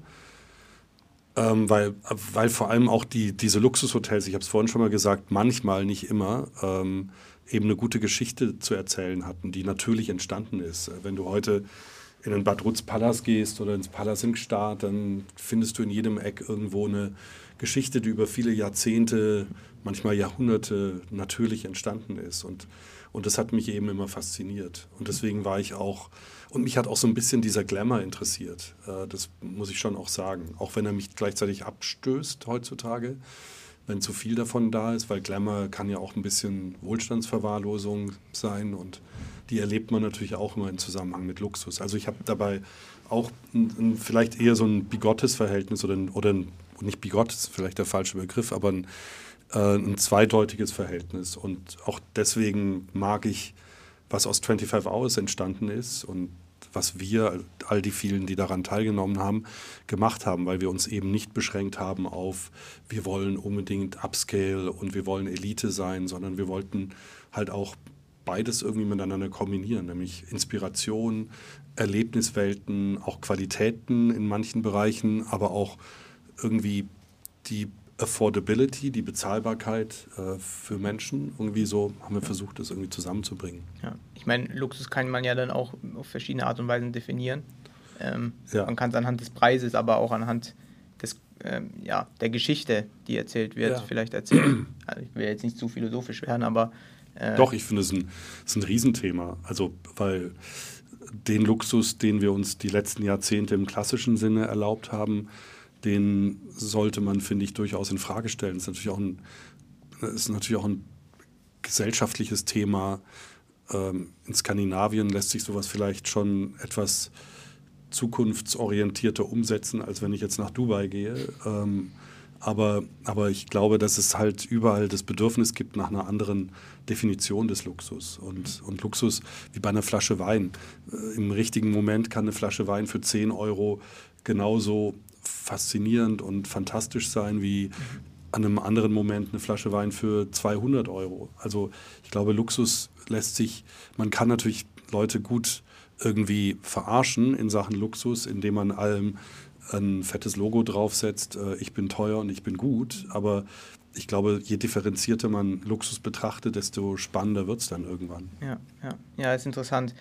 Speaker 3: Ähm, weil, weil vor allem auch die, diese Luxushotels, ich habe es vorhin schon mal gesagt, manchmal, nicht immer, ähm, eben eine gute Geschichte zu erzählen hatten, die natürlich entstanden ist. Wenn du heute in den Bad Rutz Palace gehst oder ins Palace in Gstaad, dann findest du in jedem Eck irgendwo eine Geschichte, die über viele Jahrzehnte, manchmal Jahrhunderte natürlich entstanden ist. Und, und das hat mich eben immer fasziniert. Und deswegen war ich auch, und mich hat auch so ein bisschen dieser Glamour interessiert. Äh, das muss ich schon auch sagen. Auch wenn er mich gleichzeitig abstößt heutzutage, wenn zu viel davon da ist, weil Glamour kann ja auch ein bisschen Wohlstandsverwahrlosung sein und die erlebt man natürlich auch immer im Zusammenhang mit Luxus. Also ich habe dabei auch ein, ein, vielleicht eher so ein bigottes Verhältnis oder, ein, oder ein, nicht bigott ist vielleicht der falsche Begriff, aber ein, äh, ein zweideutiges Verhältnis. Und auch deswegen mag ich, was aus 25 Hours entstanden ist und was wir, all die vielen, die daran teilgenommen haben, gemacht haben, weil wir uns eben nicht beschränkt haben auf, wir wollen unbedingt Upscale und wir wollen Elite sein, sondern wir wollten halt auch beides irgendwie miteinander kombinieren, nämlich Inspiration, Erlebniswelten, auch Qualitäten in manchen Bereichen, aber auch irgendwie die Affordability, die Bezahlbarkeit äh, für Menschen. Irgendwie so haben wir versucht, das irgendwie zusammenzubringen.
Speaker 2: Ja, ich meine, Luxus kann man ja dann auch auf verschiedene Art und Weisen definieren. Ähm, ja. Man kann es anhand des Preises, aber auch anhand des, ähm, ja, der Geschichte, die erzählt wird, ja. vielleicht erzählen. Also ich will jetzt nicht zu philosophisch werden, aber.
Speaker 3: Äh Doch, ich finde es ein, ist ein Riesenthema. Also, weil den Luxus, den wir uns die letzten Jahrzehnte im klassischen Sinne erlaubt haben, den sollte man, finde ich, durchaus in Frage stellen. Das ist natürlich auch ein, ist natürlich auch ein gesellschaftliches Thema. Ähm, in Skandinavien lässt sich sowas vielleicht schon etwas zukunftsorientierter umsetzen, als wenn ich jetzt nach Dubai gehe. Ähm, aber, aber ich glaube, dass es halt überall das Bedürfnis gibt nach einer anderen Definition des Luxus. Und, und Luxus wie bei einer Flasche Wein. Äh, Im richtigen Moment kann eine Flasche Wein für 10 Euro genauso faszinierend und fantastisch sein wie an einem anderen Moment eine Flasche Wein für 200 Euro. Also ich glaube, Luxus lässt sich, man kann natürlich Leute gut irgendwie verarschen in Sachen Luxus, indem man allem ein fettes Logo draufsetzt, äh, ich bin teuer und ich bin gut. Aber ich glaube, je differenzierter man Luxus betrachtet, desto spannender wird es dann irgendwann.
Speaker 2: Ja, ja. ja, ist interessant.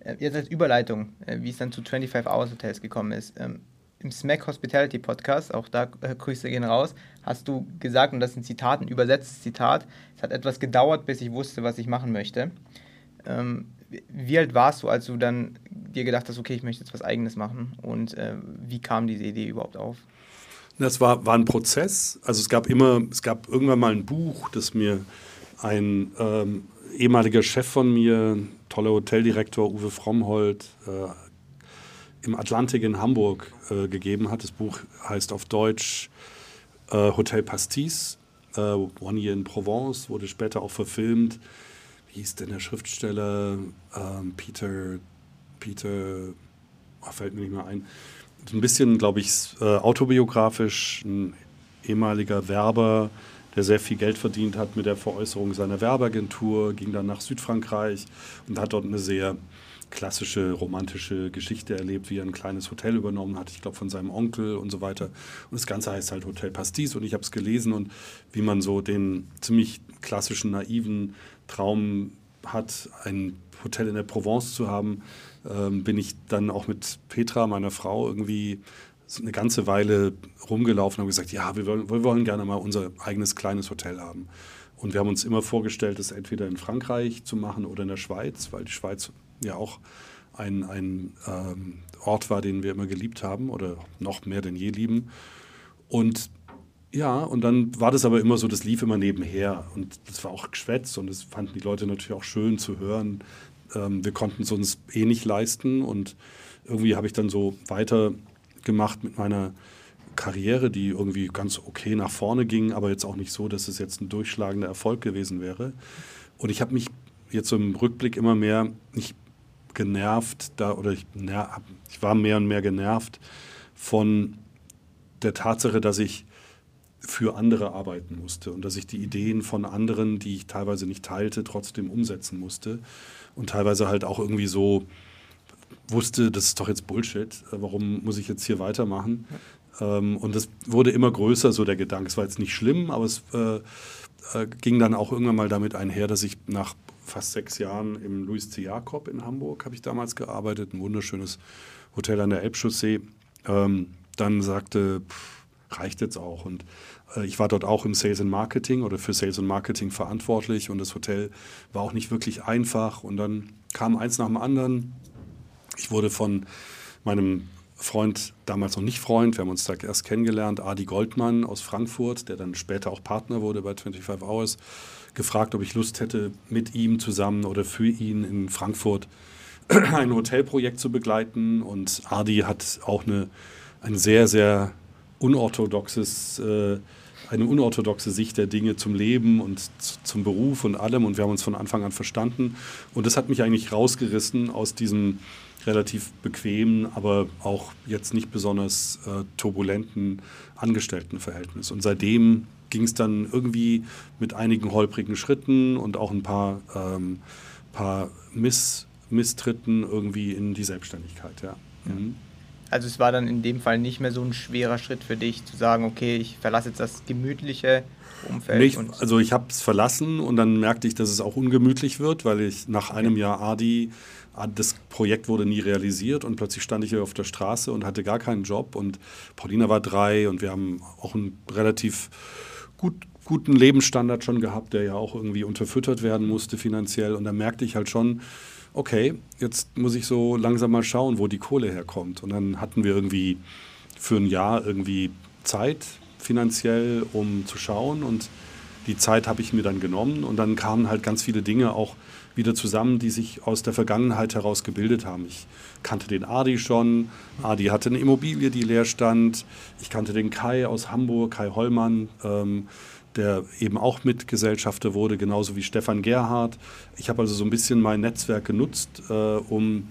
Speaker 2: Äh, jetzt als Überleitung, äh, wie es dann zu 25 Hours Hotels gekommen ist. Ähm, im Smack Hospitality Podcast, auch da äh, Grüße gehen raus, hast du gesagt, und das ist ein Zitat, ein übersetztes Zitat, es hat etwas gedauert, bis ich wusste, was ich machen möchte. Ähm, wie alt warst du, als du dann dir gedacht hast, okay, ich möchte jetzt was Eigenes machen? Und wie kam diese Idee überhaupt auf?
Speaker 3: Das war, war ein Prozess. Also es gab immer, es gab irgendwann mal ein Buch, das mir ein ähm, ehemaliger Chef von mir, toller Hoteldirektor Uwe Frommhold, äh, im Atlantik in Hamburg äh, gegeben hat. Das Buch heißt auf Deutsch äh, Hotel Pastis, äh, One Year in Provence, wurde später auch verfilmt. Wie hieß denn der Schriftsteller? Ähm, Peter, Peter, oh, fällt mir nicht mehr ein. Ein bisschen, glaube ich, äh, autobiografisch, ein ehemaliger Werber, der sehr viel Geld verdient hat mit der Veräußerung seiner Werbeagentur, ging dann nach Südfrankreich und hat dort eine sehr klassische romantische Geschichte erlebt, wie er ein kleines Hotel übernommen hat, ich glaube von seinem Onkel und so weiter. Und das Ganze heißt halt Hotel Pastis und ich habe es gelesen und wie man so den ziemlich klassischen, naiven Traum hat, ein Hotel in der Provence zu haben, ähm, bin ich dann auch mit Petra, meiner Frau, irgendwie eine ganze Weile rumgelaufen und haben gesagt, ja, wir wollen, wir wollen gerne mal unser eigenes kleines Hotel haben. Und wir haben uns immer vorgestellt, das entweder in Frankreich zu machen oder in der Schweiz, weil die Schweiz ja auch ein, ein ähm, Ort war, den wir immer geliebt haben oder noch mehr denn je lieben. Und ja, und dann war das aber immer so, das lief immer nebenher und das war auch geschwätzt und das fanden die Leute natürlich auch schön zu hören. Ähm, wir konnten es uns eh nicht leisten und irgendwie habe ich dann so weitergemacht mit meiner Karriere, die irgendwie ganz okay nach vorne ging, aber jetzt auch nicht so, dass es jetzt ein durchschlagender Erfolg gewesen wäre. Und ich habe mich jetzt im Rückblick immer mehr, nicht genervt da oder ich, na, ich war mehr und mehr genervt von der Tatsache, dass ich für andere arbeiten musste und dass ich die Ideen von anderen, die ich teilweise nicht teilte, trotzdem umsetzen musste und teilweise halt auch irgendwie so wusste, das ist doch jetzt Bullshit, warum muss ich jetzt hier weitermachen? Ja. Ähm, und das wurde immer größer, so der Gedanke. Es war jetzt nicht schlimm, aber es äh, äh, ging dann auch irgendwann mal damit einher, dass ich nach fast sechs Jahren im Louis C. Jakob in Hamburg habe ich damals gearbeitet, ein wunderschönes Hotel an der Elbchaussee. Ähm, dann sagte, pff, reicht jetzt auch. Und äh, ich war dort auch im Sales and Marketing oder für Sales und Marketing verantwortlich und das Hotel war auch nicht wirklich einfach. Und dann kam eins nach dem anderen. Ich wurde von meinem Freund, damals noch nicht Freund, wir haben uns da erst kennengelernt, Adi Goldmann aus Frankfurt, der dann später auch Partner wurde bei 25 Hours, gefragt, ob ich Lust hätte, mit ihm zusammen oder für ihn in Frankfurt [clears throat] ein Hotelprojekt zu begleiten. Und Adi hat auch eine, ein sehr, sehr unorthodoxes, äh, eine unorthodoxe Sicht der Dinge zum Leben und zum Beruf und allem. Und wir haben uns von Anfang an verstanden. Und das hat mich eigentlich rausgerissen aus diesem relativ bequemen, aber auch jetzt nicht besonders äh, turbulenten Angestelltenverhältnis. Und seitdem ging es dann irgendwie mit einigen holprigen Schritten und auch ein paar, ähm, paar Miss, Misstritten irgendwie in die Selbstständigkeit. Ja. Mhm.
Speaker 2: Also es war dann in dem Fall nicht mehr so ein schwerer Schritt für dich zu sagen, okay, ich verlasse jetzt das gemütliche Umfeld.
Speaker 3: Nicht, also ich habe es verlassen und dann merkte ich, dass es auch ungemütlich wird, weil ich nach einem Jahr Adi, das Projekt wurde nie realisiert und plötzlich stand ich hier auf der Straße und hatte gar keinen Job und Paulina war drei und wir haben auch einen relativ gut, guten Lebensstandard schon gehabt, der ja auch irgendwie unterfüttert werden musste finanziell und da merkte ich halt schon, okay, jetzt muss ich so langsam mal schauen, wo die Kohle herkommt. Und dann hatten wir irgendwie für ein Jahr irgendwie Zeit finanziell, um zu schauen. Und die Zeit habe ich mir dann genommen. Und dann kamen halt ganz viele Dinge auch wieder zusammen, die sich aus der Vergangenheit heraus gebildet haben. Ich kannte den Adi schon. Adi hatte eine Immobilie, die leer stand. Ich kannte den Kai aus Hamburg, Kai Hollmann. Ähm, der eben auch Mitgesellschafter wurde, genauso wie Stefan Gerhardt. Ich habe also so ein bisschen mein Netzwerk genutzt, äh, um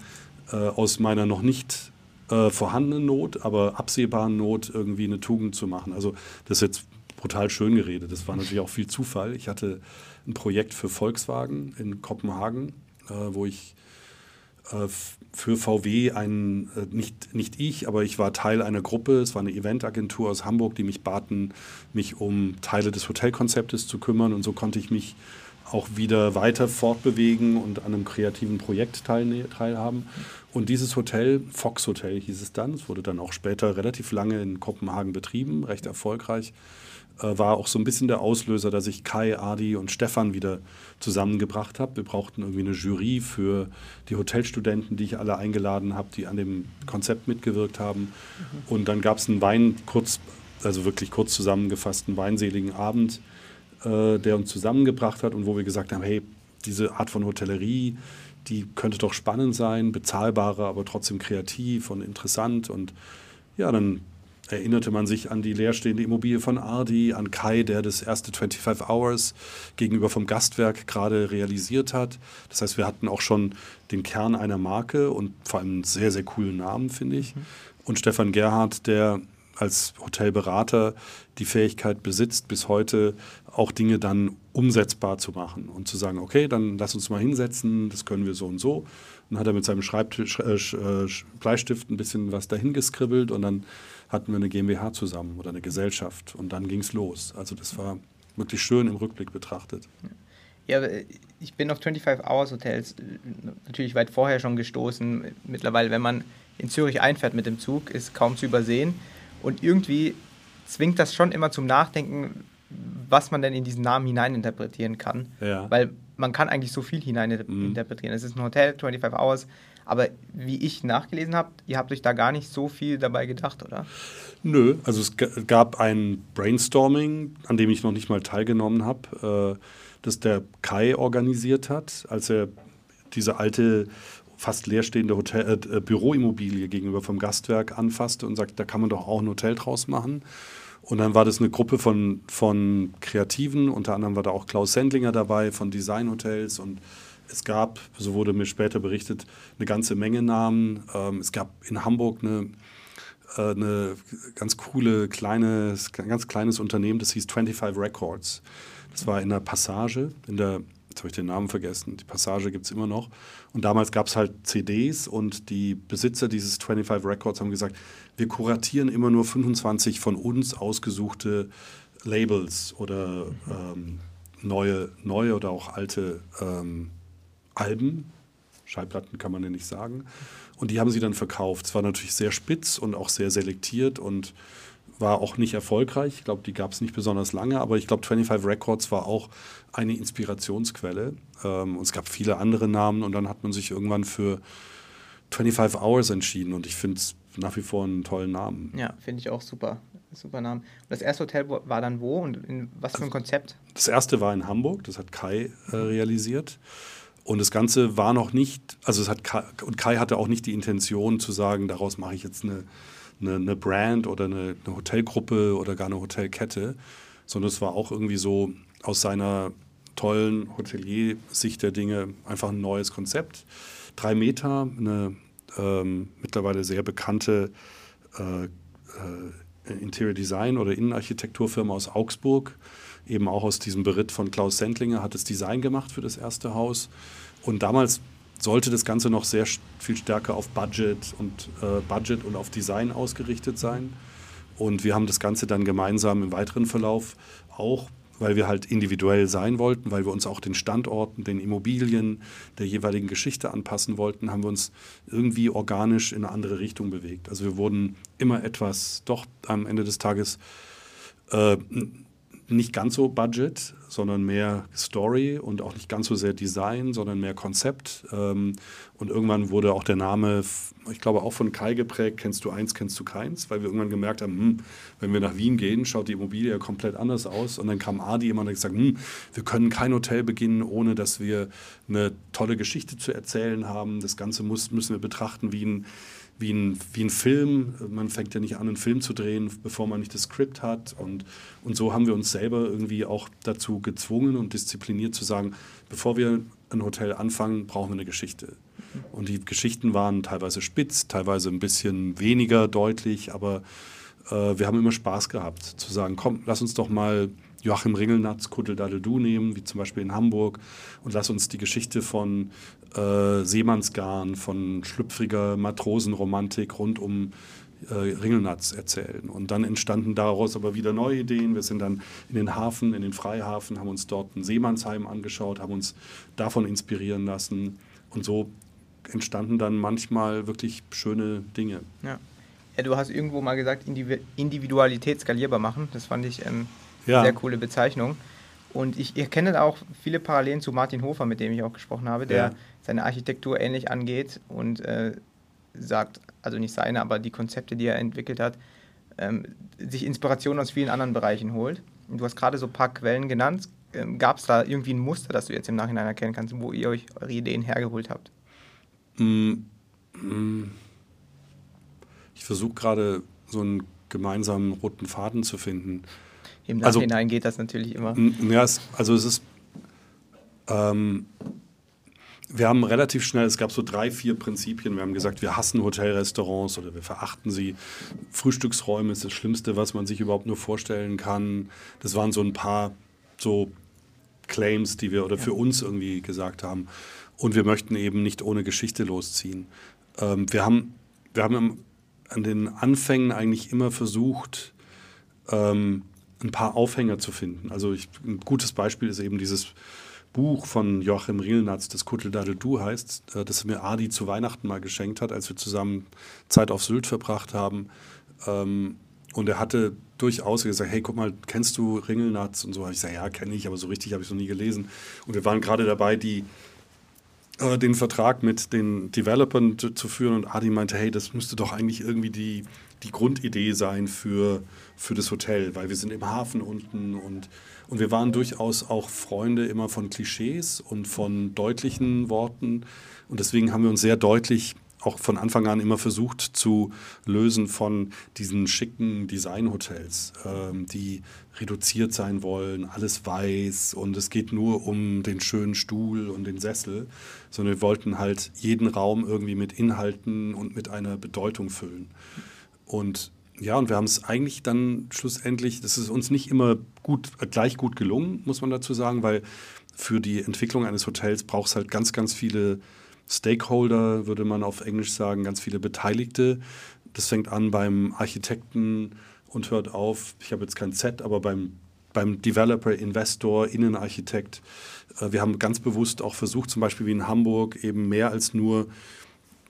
Speaker 3: äh, aus meiner noch nicht äh, vorhandenen Not, aber absehbaren Not irgendwie eine Tugend zu machen. Also das ist jetzt brutal schön geredet. Das war natürlich auch viel Zufall. Ich hatte ein Projekt für Volkswagen in Kopenhagen, äh, wo ich äh, für VW ein, äh, nicht, nicht ich, aber ich war Teil einer Gruppe, es war eine Eventagentur aus Hamburg, die mich baten, mich um Teile des Hotelkonzeptes zu kümmern. Und so konnte ich mich auch wieder weiter fortbewegen und an einem kreativen Projekt teilhaben. Und dieses Hotel, Fox Hotel hieß es dann, es wurde dann auch später relativ lange in Kopenhagen betrieben, recht erfolgreich äh, war auch so ein bisschen der Auslöser, dass ich Kai, Adi und Stefan wieder zusammengebracht habe. Wir brauchten irgendwie eine Jury für die Hotelstudenten, die ich alle eingeladen habe, die an dem Konzept mitgewirkt haben. Mhm. Und dann gab es einen Wein, kurz, also wirklich kurz zusammengefasst, einen weinseligen Abend, äh, der uns zusammengebracht hat und wo wir gesagt haben, hey, diese Art von Hotellerie, die könnte doch spannend sein, bezahlbarer, aber trotzdem kreativ und interessant. Und ja, dann erinnerte man sich an die leerstehende Immobilie von Ardi, an Kai, der das erste 25 Hours gegenüber vom Gastwerk gerade realisiert hat. Das heißt, wir hatten auch schon den Kern einer Marke und vor allem einen sehr, sehr coolen Namen, finde ich. Mhm. Und Stefan Gerhardt, der als Hotelberater die Fähigkeit besitzt, bis heute auch Dinge dann umsetzbar zu machen und zu sagen, okay, dann lass uns mal hinsetzen, das können wir so und so. Dann hat er mit seinem Schreibtisch, äh, äh Bleistift ein bisschen was dahin geskribbelt und dann hatten wir eine GmbH zusammen oder eine Gesellschaft und dann ging es los. Also das war wirklich schön im Rückblick betrachtet.
Speaker 2: Ja, ich bin auf 25 Hours Hotels äh, natürlich weit vorher schon gestoßen. Mittlerweile, wenn man in Zürich einfährt mit dem Zug, ist kaum zu übersehen. Und irgendwie zwingt das schon immer zum Nachdenken, was man denn in diesen Namen hineininterpretieren kann. Ja. Weil man kann eigentlich so viel hineininterpretieren. Mhm. Es ist ein Hotel, 25 Hours, aber wie ich nachgelesen habe, ihr habt euch da gar nicht so viel dabei gedacht, oder?
Speaker 3: Nö, also es gab ein Brainstorming, an dem ich noch nicht mal teilgenommen habe, äh, das der Kai organisiert hat, als er diese alte fast leerstehende Hotel, äh, Büroimmobilie gegenüber vom Gastwerk anfasste und sagte, da kann man doch auch ein Hotel draus machen. Und dann war das eine Gruppe von, von Kreativen, unter anderem war da auch Klaus Sendlinger dabei von Designhotels und es gab, so wurde mir später berichtet, eine ganze Menge Namen. Ähm, es gab in Hamburg eine, äh, eine ganz coole, kleines, ganz kleines Unternehmen, das hieß 25 Records. Das war in der Passage, in der, jetzt habe ich den Namen vergessen, die Passage gibt es immer noch. Und damals gab es halt CDs und die Besitzer dieses 25 Records haben gesagt, wir kuratieren immer nur 25 von uns ausgesuchte Labels oder ähm, neue, neue oder auch alte ähm, Alben. Schallplatten kann man ja nicht sagen. Und die haben sie dann verkauft. Es war natürlich sehr spitz und auch sehr selektiert und war auch nicht erfolgreich. Ich glaube, die gab es nicht besonders lange, aber ich glaube, 25 Records war auch eine Inspirationsquelle. Ähm, und es gab viele andere Namen und dann hat man sich irgendwann für 25 Hours entschieden und ich finde es nach wie vor einen tollen Namen.
Speaker 2: Ja, finde ich auch super. Super Namen. Und das erste Hotel war dann wo und in was für ein also, Konzept?
Speaker 3: Das erste war in Hamburg, das hat Kai äh, realisiert. Und das Ganze war noch nicht, also es hat Kai, und Kai hatte auch nicht die Intention zu sagen, daraus mache ich jetzt eine, eine, eine Brand oder eine, eine, Hotelgruppe oder gar eine Hotelkette, sondern es war auch irgendwie so aus seiner tollen Hotelier-Sicht der Dinge einfach ein neues Konzept. Drei Meter, eine ähm, mittlerweile sehr bekannte äh, äh, Interior Design oder Innenarchitekturfirma aus Augsburg, eben auch aus diesem Beritt von Klaus Sendlinger, hat das Design gemacht für das erste Haus. Und damals sollte das Ganze noch sehr viel stärker auf Budget und äh, Budget und auf Design ausgerichtet sein. Und wir haben das Ganze dann gemeinsam im weiteren Verlauf auch, weil wir halt individuell sein wollten, weil wir uns auch den Standorten, den Immobilien der jeweiligen Geschichte anpassen wollten, haben wir uns irgendwie organisch in eine andere Richtung bewegt. Also wir wurden immer etwas, doch am Ende des Tages äh, nicht ganz so Budget, sondern mehr Story und auch nicht ganz so sehr Design, sondern mehr Konzept. Ähm, und irgendwann wurde auch der Name, ich glaube auch von Kai geprägt, kennst du eins, kennst du keins, weil wir irgendwann gemerkt haben, hm, wenn wir nach Wien gehen, schaut die Immobilie ja komplett anders aus. Und dann kam Adi immer und hat gesagt, hm, wir können kein Hotel beginnen, ohne dass wir eine tolle Geschichte zu erzählen haben. Das Ganze muss, müssen wir betrachten wie ein wie ein, wie ein Film. Man fängt ja nicht an, einen Film zu drehen, bevor man nicht das Skript hat. Und, und so haben wir uns selber irgendwie auch dazu gezwungen und diszipliniert zu sagen, bevor wir ein Hotel anfangen, brauchen wir eine Geschichte. Und die Geschichten waren teilweise spitz, teilweise ein bisschen weniger deutlich, aber äh, wir haben immer Spaß gehabt zu sagen, komm, lass uns doch mal Joachim Ringelnatz, Kuddeldaddeldu nehmen, wie zum Beispiel in Hamburg, und lass uns die Geschichte von äh, Seemannsgarn, von schlüpfriger Matrosenromantik rund um äh, Ringelnatz erzählen. Und dann entstanden daraus aber wieder neue Ideen. Wir sind dann in den Hafen, in den Freihafen, haben uns dort ein Seemannsheim angeschaut, haben uns davon inspirieren lassen. Und so entstanden dann manchmal wirklich schöne Dinge.
Speaker 2: Ja. ja du hast irgendwo mal gesagt, Individualität skalierbar machen. Das fand ich ähm, ja. Sehr coole Bezeichnung. Und ich erkenne auch viele Parallelen zu Martin Hofer, mit dem ich auch gesprochen habe, der ja. Seine Architektur ähnlich angeht und äh, sagt, also nicht seine, aber die Konzepte, die er entwickelt hat, ähm, sich Inspiration aus vielen anderen Bereichen holt. Und du hast gerade so ein paar Quellen genannt. Ähm, Gab es da irgendwie ein Muster, das du jetzt im Nachhinein erkennen kannst, wo ihr euch eure Ideen hergeholt habt? Mm,
Speaker 3: mm. Ich versuche gerade so einen gemeinsamen roten Faden zu finden.
Speaker 2: Im also Nachhinein also, geht das natürlich immer.
Speaker 3: Ja, es, also es ist. Ähm, wir haben relativ schnell, es gab so drei, vier Prinzipien. Wir haben gesagt, wir hassen Hotelrestaurants oder wir verachten sie. Frühstücksräume ist das Schlimmste, was man sich überhaupt nur vorstellen kann. Das waren so ein paar so Claims, die wir oder für uns irgendwie gesagt haben. Und wir möchten eben nicht ohne Geschichte losziehen. Ähm, wir haben, wir haben an den Anfängen eigentlich immer versucht, ähm, ein paar Aufhänger zu finden. Also ich, ein gutes Beispiel ist eben dieses Buch von Joachim Rielnatz, das Kutteldadel Du heißt, äh, das mir Adi zu Weihnachten mal geschenkt hat, als wir zusammen Zeit auf Sylt verbracht haben. Ähm, und er hatte durchaus gesagt, hey, guck mal, kennst du Ringelnatz? Und so habe ich gesagt, ja, kenne ich, aber so richtig habe ich es noch nie gelesen. Und wir waren gerade dabei, die, äh, den Vertrag mit den Developern zu, zu, führen. Und Adi meinte, hey, das müsste doch eigentlich irgendwie die, die Grundidee sein für, für das Hotel, weil wir sind im Hafen unten und, und wir waren durchaus auch Freunde immer von Klischees und von deutlichen Worten. Und deswegen haben wir uns sehr deutlich auch von Anfang an immer versucht zu lösen von diesen schicken Designhotels, ähm, die reduziert sein wollen, alles weiß und es geht nur um den schönen Stuhl und den Sessel, sondern wir wollten halt jeden Raum irgendwie mit Inhalten und mit einer Bedeutung füllen. Und ja, und wir haben es eigentlich dann schlussendlich, das ist uns nicht immer gut, gleich gut gelungen, muss man dazu sagen, weil für die Entwicklung eines Hotels braucht es halt ganz, ganz viele Stakeholder, würde man auf Englisch sagen, ganz viele Beteiligte. Das fängt an beim Architekten und hört auf, ich habe jetzt kein Z, aber beim, beim Developer, Investor, Innenarchitekt. Äh, wir haben ganz bewusst auch versucht, zum Beispiel wie in Hamburg, eben mehr als nur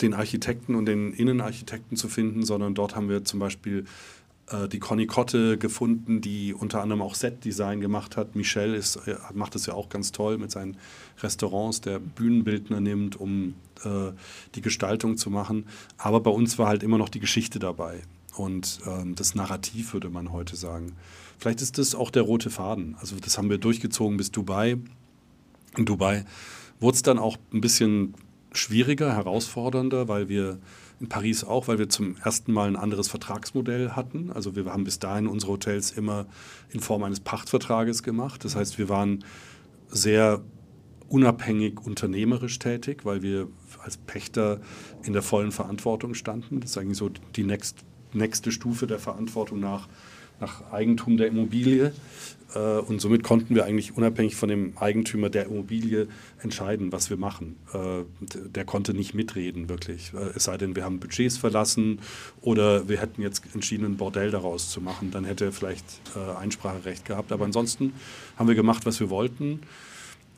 Speaker 3: den Architekten und den Innenarchitekten zu finden, sondern dort haben wir zum Beispiel äh, die Conny Kotte gefunden, die unter anderem auch Set-Design gemacht hat. Michel ist, äh, macht das ja auch ganz toll mit seinen Restaurants, der Bühnenbildner nimmt, um äh, die Gestaltung zu machen. Aber bei uns war halt immer noch die Geschichte dabei und ähm, das Narrativ, würde man heute sagen. Vielleicht ist das auch der rote Faden. Also das haben wir durchgezogen bis Dubai. In Dubai wurde es dann auch ein bisschen schwieriger, herausfordernder, weil wir in Paris auch, weil wir zum ersten Mal ein anderes Vertragsmodell hatten. Also wir haben bis dahin unsere Hotels immer in Form eines Pachtvertrages gemacht. Das heißt, wir waren sehr unabhängig unternehmerisch tätig, weil wir als Pächter in der vollen Verantwortung standen. Das ist eigentlich so die next, nächste Stufe der Verantwortung nach, nach Eigentum der Immobilie. Äh, und somit konnten wir eigentlich unabhängig von dem Eigentümer der Immobilie entscheiden, was wir machen. Äh, der konnte nicht mitreden, wirklich. Äh, es sei denn, wir haben Budgets verlassen oder wir hätten jetzt entschieden, ein Bordell daraus zu machen. Dann hätte er vielleicht Einspracherecht gehabt. Aber ansonsten haben wir gemacht, was wir wollten.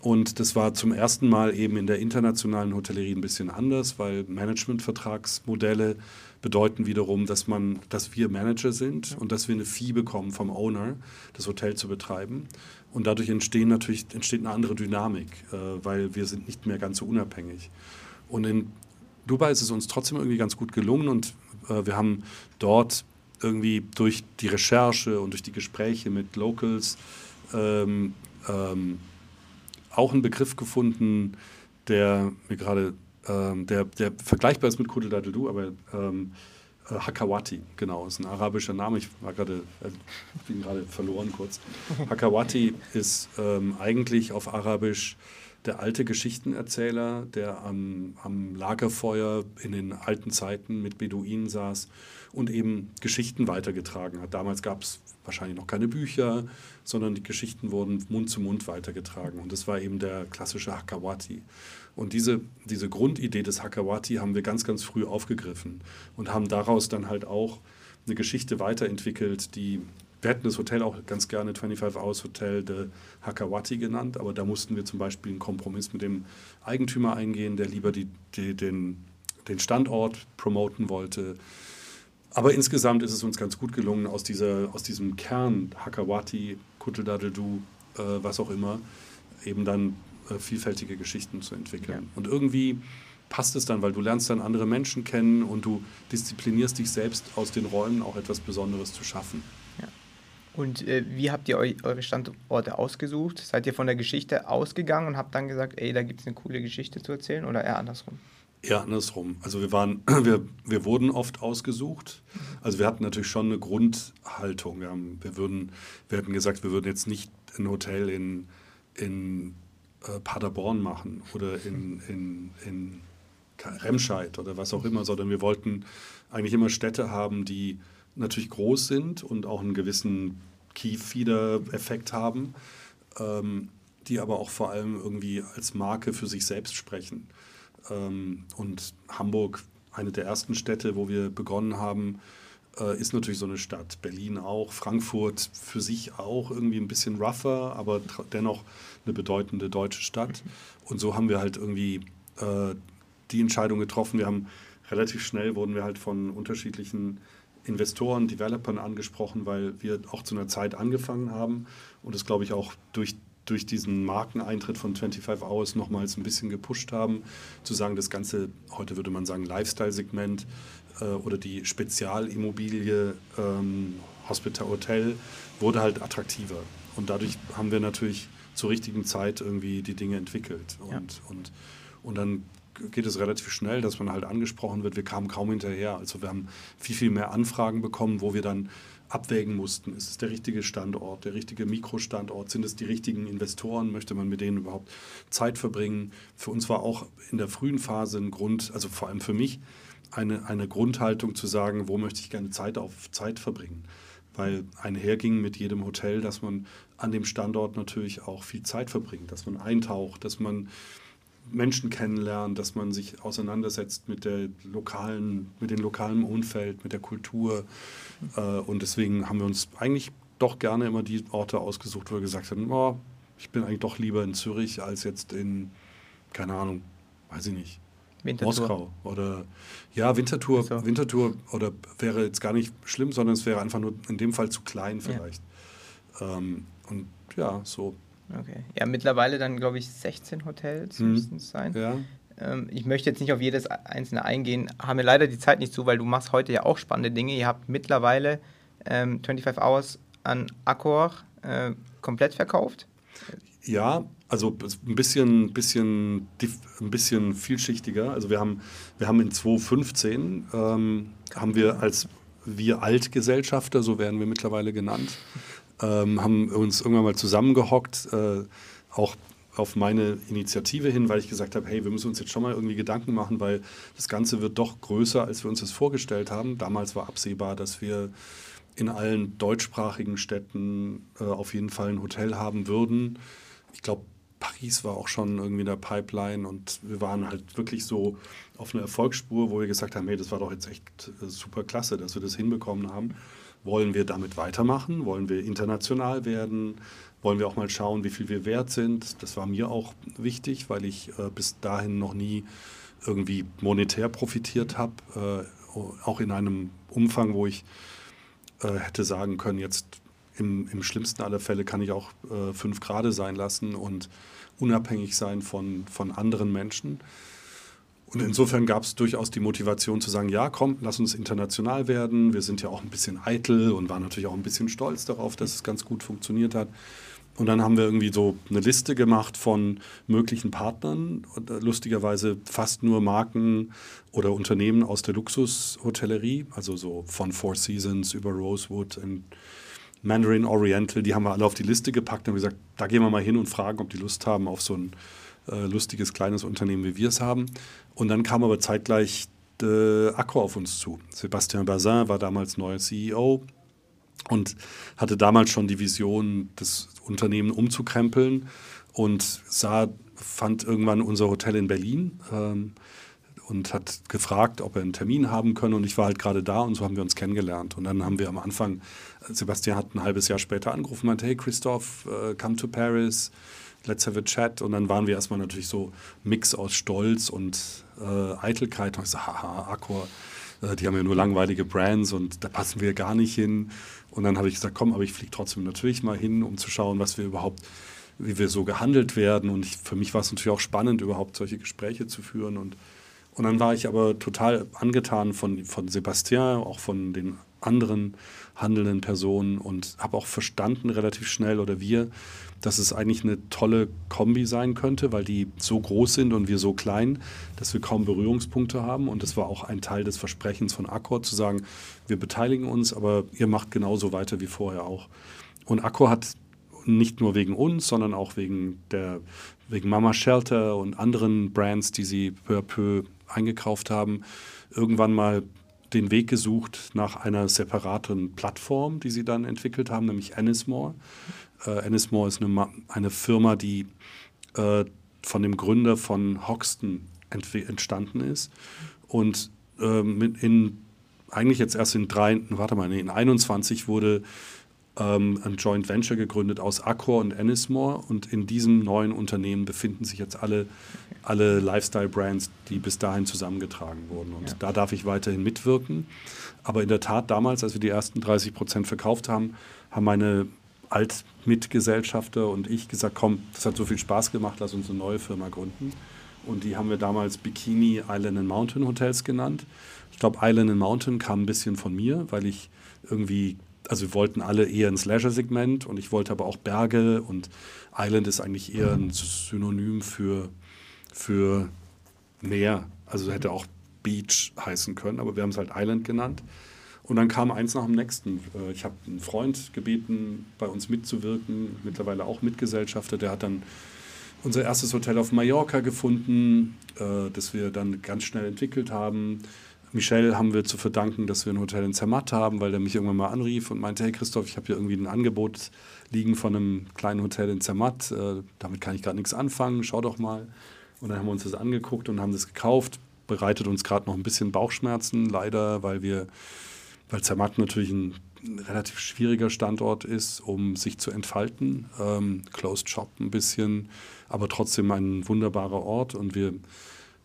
Speaker 3: Und das war zum ersten Mal eben in der internationalen Hotellerie ein bisschen anders, weil Managementvertragsmodelle bedeuten wiederum, dass man, dass wir Manager sind und dass wir eine Fee bekommen vom Owner, das Hotel zu betreiben. Und dadurch entstehen natürlich, entsteht eine andere Dynamik, äh, weil wir sind nicht mehr ganz so unabhängig. Und in Dubai ist es uns trotzdem irgendwie ganz gut gelungen und äh, wir haben dort irgendwie durch die Recherche und durch die Gespräche mit Locals ähm, ähm, auch einen Begriff gefunden, der mir gerade, ähm, der, der vergleichbar ist mit Kudedadudu, aber ähm, äh, Hakawati, genau, ist ein arabischer Name. Ich war gerade, äh, bin gerade verloren kurz. [laughs] Hakawati ist ähm, eigentlich auf Arabisch der alte Geschichtenerzähler, der am, am, Lagerfeuer in den alten Zeiten mit Beduinen saß und eben Geschichten weitergetragen hat. Damals gab es wahrscheinlich noch keine Bücher, sondern die Geschichten wurden Mund zu Mund weitergetragen. Und das war eben der klassische Hakawati. Und diese, diese Grundidee des Hakawati haben wir ganz, ganz früh aufgegriffen und haben daraus dann halt auch eine Geschichte weiterentwickelt, die wir hätten das Hotel auch ganz gerne 25 Hours Hotel de Hakawati genannt, aber da mussten wir zum Beispiel einen Kompromiss mit dem Eigentümer eingehen, der lieber die, die, den, den Standort promoten wollte. Aber insgesamt ist es uns ganz gut gelungen, aus, dieser, aus diesem Kern Hakawati, Kutteldadeldu, äh, was auch immer, eben dann äh, vielfältige Geschichten zu entwickeln. Ja. Und irgendwie passt es dann, weil du lernst dann andere Menschen kennen und du disziplinierst dich selbst aus den Räumen auch etwas Besonderes zu schaffen.
Speaker 2: Ja. Und äh, wie habt ihr eu eure Standorte ausgesucht? Seid ihr von der Geschichte ausgegangen und habt dann gesagt, ey, da gibt es eine coole Geschichte zu erzählen oder eher andersrum?
Speaker 3: Eher andersrum. Also wir waren, [clears throat] wir, wir wurden oft ausgesucht. Also wir hatten natürlich schon eine Grundhaltung. Wir, haben, wir, würden, wir hätten gesagt, wir würden jetzt nicht ein Hotel in, in äh, Paderborn machen oder in, in, in Remscheid oder was auch immer, sondern wir wollten eigentlich immer Städte haben, die natürlich groß sind und auch einen gewissen Key-Feeder-Effekt haben, ähm, die aber auch vor allem irgendwie als Marke für sich selbst sprechen. Ähm, und Hamburg, eine der ersten Städte, wo wir begonnen haben, äh, ist natürlich so eine Stadt. Berlin auch, Frankfurt für sich auch irgendwie ein bisschen rougher, aber dennoch eine bedeutende deutsche Stadt. Und so haben wir halt irgendwie äh, die Entscheidung getroffen. Wir haben relativ schnell wurden wir halt von unterschiedlichen Investoren, Developern angesprochen, weil wir auch zu einer Zeit angefangen haben und es, glaube ich, auch durch, durch diesen Markeneintritt von 25 Hours nochmals ein bisschen gepusht haben, zu sagen, das ganze, heute würde man sagen, Lifestyle-Segment äh, oder die Spezialimmobilie, ähm, Hospital Hotel, wurde halt attraktiver. Und dadurch haben wir natürlich zur richtigen Zeit irgendwie die Dinge entwickelt. Und, ja. und, und dann geht es relativ schnell, dass man halt angesprochen wird. Wir kamen kaum hinterher. Also wir haben viel, viel mehr Anfragen bekommen, wo wir dann abwägen mussten. Ist es der richtige Standort, der richtige Mikrostandort? Sind es die richtigen Investoren? Möchte man mit denen überhaupt Zeit verbringen? Für uns war auch in der frühen Phase ein Grund, also vor allem für mich, eine, eine Grundhaltung zu sagen, wo möchte ich gerne Zeit auf Zeit verbringen. Weil einherging mit jedem Hotel, dass man an dem Standort natürlich auch viel Zeit verbringt, dass man eintaucht, dass man Menschen kennenlernt, dass man sich auseinandersetzt mit der lokalen, mit dem lokalen Umfeld, mit der Kultur. Äh, und deswegen haben wir uns eigentlich doch gerne immer die Orte ausgesucht, wo wir gesagt haben, oh, ich bin eigentlich doch lieber in Zürich als jetzt in, keine Ahnung, weiß ich nicht, Wintertour. Moskau oder ja, Wintertour, so. Wintertour oder wäre jetzt gar nicht schlimm, sondern es wäre einfach nur in dem Fall zu klein vielleicht. Ja. Ähm, und ja, so
Speaker 2: Okay. Ja, mittlerweile dann, glaube ich, 16 Hotels hm. müssten es sein. Ja. Ähm, ich möchte jetzt nicht auf jedes einzelne eingehen, haben wir leider die Zeit nicht zu, weil du machst heute ja auch spannende Dinge. Ihr habt mittlerweile ähm, 25 Hours an Accor äh, komplett verkauft.
Speaker 3: Ja, also ein bisschen, bisschen, ein bisschen vielschichtiger. Also wir haben, wir haben in 2015 ähm, haben wir als wir Altgesellschafter, so werden wir mittlerweile genannt, ähm, haben uns irgendwann mal zusammengehockt, äh, auch auf meine Initiative hin, weil ich gesagt habe, hey, wir müssen uns jetzt schon mal irgendwie Gedanken machen, weil das Ganze wird doch größer, als wir uns das vorgestellt haben. Damals war absehbar, dass wir in allen deutschsprachigen Städten äh, auf jeden Fall ein Hotel haben würden. Ich glaube, Paris war auch schon irgendwie in der Pipeline und wir waren halt wirklich so auf einer Erfolgsspur, wo wir gesagt haben, hey, das war doch jetzt echt äh, super klasse, dass wir das hinbekommen haben. Wollen wir damit weitermachen? Wollen wir international werden? Wollen wir auch mal schauen, wie viel wir wert sind? Das war mir auch wichtig, weil ich äh, bis dahin noch nie irgendwie monetär profitiert habe, äh, auch in einem Umfang, wo ich äh, hätte sagen können, jetzt im, im, schlimmsten aller Fälle kann ich auch äh, fünf Grade sein lassen und unabhängig sein von, von anderen Menschen. Und insofern gab es durchaus die Motivation zu sagen, ja, komm, lass uns international werden. Wir sind ja auch ein bisschen eitel und waren natürlich auch ein bisschen stolz darauf, dass es ganz gut funktioniert hat. Und dann haben wir irgendwie so eine Liste gemacht von möglichen Partnern. Äh, lustigerweise fast nur Marken oder Unternehmen aus der Luxushotellerie, also so von Four Seasons über Rosewood und Mandarin Oriental, die haben wir alle auf die Liste gepackt und gesagt, da gehen wir mal hin und fragen, ob die Lust haben auf so ein äh, lustiges kleines Unternehmen, wie wir es haben. Und dann kam aber zeitgleich äh, Accor auf uns zu. Sebastian Bazin war damals neuer CEO und hatte damals schon die Vision, das Unternehmen umzukrempeln und sah, fand irgendwann unser Hotel in Berlin ähm, und hat gefragt, ob er einen Termin haben könne. Und ich war halt gerade da und so haben wir uns kennengelernt. Und dann haben wir am Anfang, Sebastian hat ein halbes Jahr später angerufen und meinte, hey Christoph, uh, come to Paris, let's have a chat. Und dann waren wir erstmal natürlich so Mix aus Stolz und äh, Eitelkeit. Und ich so, haha, Accor, die haben ja nur langweilige Brands und da passen wir gar nicht hin. Und dann habe ich gesagt, komm, aber ich fliege trotzdem natürlich mal hin, um zu schauen, was wir überhaupt, wie wir so gehandelt werden. Und ich, für mich war es natürlich auch spannend, überhaupt solche Gespräche zu führen. Und, und dann war ich aber total angetan von, von Sebastian, auch von den anderen handelnden Personen und habe auch verstanden relativ schnell oder wir, dass es eigentlich eine tolle Kombi sein könnte, weil die so groß sind und wir so klein, dass wir kaum Berührungspunkte haben. Und das war auch ein Teil des Versprechens von Accor, zu sagen, wir beteiligen uns, aber ihr macht genauso weiter wie vorher auch. Und Accor hat nicht nur wegen uns, sondern auch wegen, der, wegen Mama Shelter und anderen Brands, die sie peu à peu eingekauft haben, irgendwann mal den Weg gesucht nach einer separaten Plattform, die sie dann entwickelt haben, nämlich Anismore. Äh, Ennismore ist eine, eine Firma, die äh, von dem Gründer von Hoxton entstanden ist und ähm, in, eigentlich jetzt erst in drei, warte mal, nee, in 21 wurde ähm, ein Joint Venture gegründet aus Accor und Ennismore und in diesem neuen Unternehmen befinden sich jetzt alle, alle Lifestyle-Brands, die bis dahin zusammengetragen wurden und ja. da darf ich weiterhin mitwirken. Aber in der Tat damals, als wir die ersten 30 Prozent verkauft haben, haben meine Altmitgesellschafter und ich gesagt, komm, das hat so viel Spaß gemacht, lass uns eine neue Firma gründen. Und die haben wir damals Bikini Island and Mountain Hotels genannt. Ich glaube, Island and Mountain kam ein bisschen von mir, weil ich irgendwie, also wir wollten alle eher ins Leisure-Segment und ich wollte aber auch Berge und Island ist eigentlich eher ein Synonym für, für Meer. Also hätte auch Beach heißen können, aber wir haben es halt Island genannt. Und dann kam eins nach dem nächsten. Äh, ich habe einen Freund gebeten, bei uns mitzuwirken, mittlerweile auch Mitgesellschafter. Der hat dann unser erstes Hotel auf Mallorca gefunden, äh, das wir dann ganz schnell entwickelt haben. Michel haben wir zu verdanken, dass wir ein Hotel in Zermatt haben, weil der mich irgendwann mal anrief und meinte, hey Christoph, ich habe hier irgendwie ein Angebot liegen von einem kleinen Hotel in Zermatt. Äh, damit kann ich gerade nichts anfangen, schau doch mal. Und dann haben wir uns das angeguckt und haben das gekauft. Bereitet uns gerade noch ein bisschen Bauchschmerzen, leider, weil wir weil Zermatt natürlich ein relativ schwieriger Standort ist, um sich zu entfalten. Ähm, Closed Shop ein bisschen, aber trotzdem ein wunderbarer Ort und wir,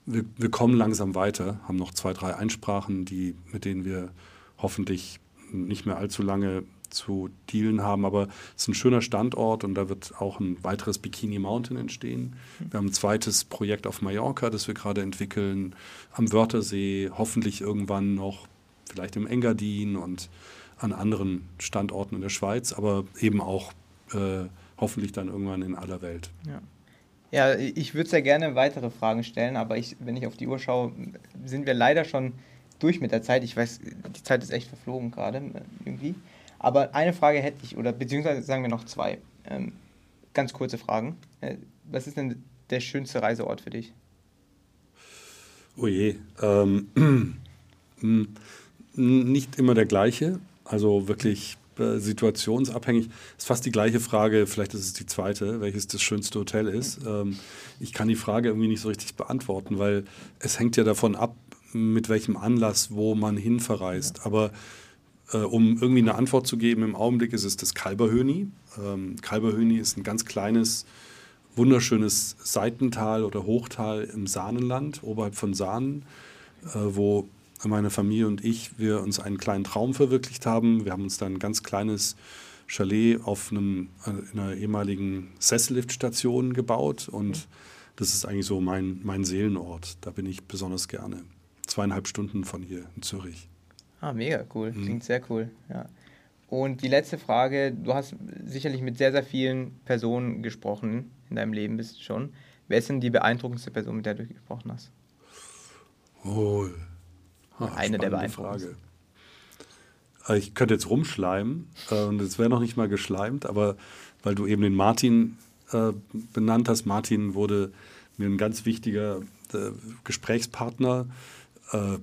Speaker 3: wir, wir kommen langsam weiter, haben noch zwei, drei Einsprachen, die, mit denen wir hoffentlich nicht mehr allzu lange zu dealen haben, aber es ist ein schöner Standort und da wird auch ein weiteres Bikini Mountain entstehen. Wir haben ein zweites Projekt auf Mallorca, das wir gerade entwickeln, am Wörthersee, hoffentlich irgendwann noch vielleicht im Engadin und an anderen Standorten in der Schweiz, aber eben auch äh, hoffentlich dann irgendwann in aller Welt.
Speaker 2: Ja. Ja, ich würde sehr gerne weitere Fragen stellen, aber ich, wenn ich auf die Uhr schaue, sind wir leider schon durch mit der Zeit. Ich weiß, die Zeit ist echt verflogen gerade irgendwie. Aber eine Frage hätte ich, oder beziehungsweise sagen wir noch zwei. Ähm, ganz kurze Fragen. Äh, was ist denn der schönste Reiseort für dich?
Speaker 3: Oh je. Ähm, [clears throat] nicht immer der gleiche. Also wirklich äh, situationsabhängig. Ist fast die gleiche Frage, vielleicht ist es die zweite, welches das schönste Hotel ist. Ähm, ich kann die Frage irgendwie nicht so richtig beantworten, weil es hängt ja davon ab, mit welchem Anlass, wo man hinverreist. Aber äh, um irgendwie eine Antwort zu geben, im Augenblick ist es das Kalberhöni. Ähm, Kalberhöni ist ein ganz kleines, wunderschönes Seitental oder Hochtal im Sahnenland, oberhalb von Sahnen, äh, wo meine Familie und ich, wir uns einen kleinen Traum verwirklicht haben. Wir haben uns dann ein ganz kleines Chalet auf einem, äh, in einer ehemaligen Sesselliftstation gebaut und das ist eigentlich so mein, mein Seelenort. Da bin ich besonders gerne. Zweieinhalb Stunden von hier in Zürich.
Speaker 2: Ah, mega cool. Mhm. Klingt sehr cool. Ja. Und die letzte Frage: Du hast sicherlich mit sehr, sehr vielen Personen gesprochen in deinem Leben, bist schon. Wer ist denn die beeindruckendste Person, mit der du gesprochen hast?
Speaker 3: Oh,
Speaker 2: Ah, Eine der beeindruckendsten.
Speaker 3: Frage. Ich könnte jetzt rumschleimen äh, und es wäre noch nicht mal geschleimt, aber weil du eben den Martin äh, benannt hast, Martin wurde mir ein ganz wichtiger äh, Gesprächspartner, äh,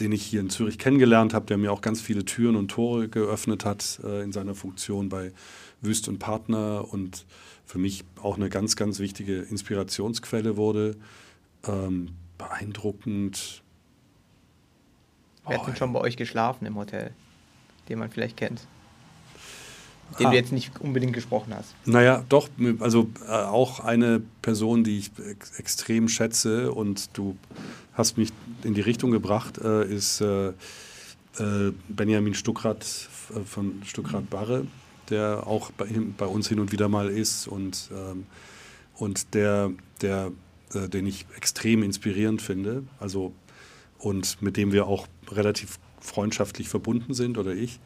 Speaker 3: den ich hier in Zürich kennengelernt habe, der mir auch ganz viele Türen und Tore geöffnet hat äh, in seiner Funktion bei Wüst und Partner und für mich auch eine ganz, ganz wichtige Inspirationsquelle wurde. Ähm, beeindruckend,
Speaker 2: Wer hat denn schon bei euch geschlafen im Hotel, den man vielleicht kennt? Den ah. du jetzt nicht unbedingt gesprochen hast.
Speaker 3: Naja, doch, also äh, auch eine Person, die ich ex extrem schätze und du hast mich in die Richtung gebracht, äh, ist äh, äh Benjamin Stuckrad äh, von Stuckrad Barre, der auch bei, bei, uns hin und wieder mal ist und, ähm, und der, der, äh, den ich extrem inspirierend finde. Also und mit dem wir auch relativ freundschaftlich verbunden sind oder ich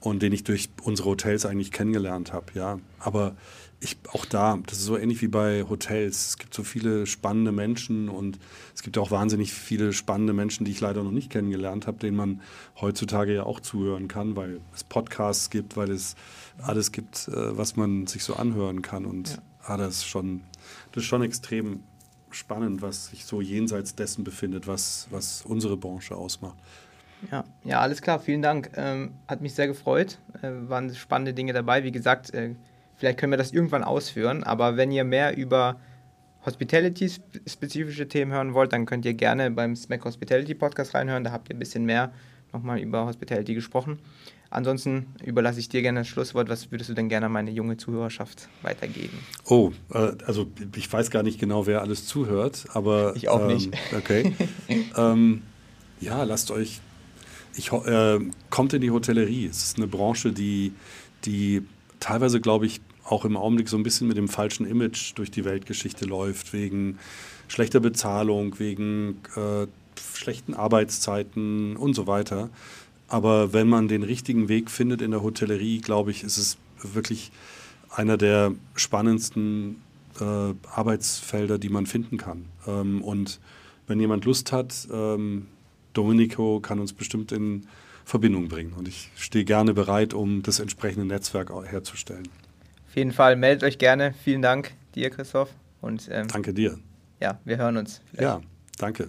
Speaker 3: und den ich durch unsere Hotels eigentlich kennengelernt habe, ja. Aber ich auch da, das ist so ähnlich wie bei Hotels. Es gibt so viele spannende Menschen und es gibt auch wahnsinnig viele spannende Menschen, die ich leider noch nicht kennengelernt habe, denen man heutzutage ja auch zuhören kann, weil es Podcasts gibt, weil es alles gibt, äh, was man sich so anhören kann. Und ja. ah, das ist schon, das ist schon extrem spannend, was sich so jenseits dessen befindet, was, was unsere Branche ausmacht.
Speaker 2: Ja, ja, alles klar, vielen Dank. Ähm, hat mich sehr gefreut. Äh, waren spannende Dinge dabei. Wie gesagt, äh, vielleicht können wir das irgendwann ausführen, aber wenn ihr mehr über Hospitality-spezifische Themen hören wollt, dann könnt ihr gerne beim Smack Hospitality Podcast reinhören. Da habt ihr ein bisschen mehr nochmal über Hospitality gesprochen. Ansonsten überlasse ich dir gerne das Schlusswort. Was würdest du denn gerne an meine junge Zuhörerschaft weitergeben?
Speaker 3: Oh, äh, also ich weiß gar nicht genau, wer alles zuhört, aber.
Speaker 2: Ich auch ähm, nicht. [laughs]
Speaker 3: Okay. ähm, ja, lasst euch. Ich, äh, kommt in die Hotellerie. Es ist eine Branche, die, die teilweise, glaube ich, auch im Augenblick so ein bisschen mit dem falschen Image durch die Weltgeschichte läuft, wegen schlechter Bezahlung, wegen äh, schlechten Arbeitszeiten und so weiter. Aber wenn man den richtigen Weg findet in der Hotellerie, glaube ich, ist es wirklich einer der spannendsten äh, Arbeitsfelder, die man finden kann. Ähm, und wenn jemand Lust hat, ähm, Domenico kann uns bestimmt in Verbindung bringen. Und ich stehe gerne bereit, um das entsprechende Netzwerk herzustellen.
Speaker 2: Auf jeden Fall meldet euch gerne. Vielen Dank dir, Christoph.
Speaker 3: Und, ähm, danke dir.
Speaker 2: Ja, wir hören uns.
Speaker 3: Vielleicht. Ja, danke.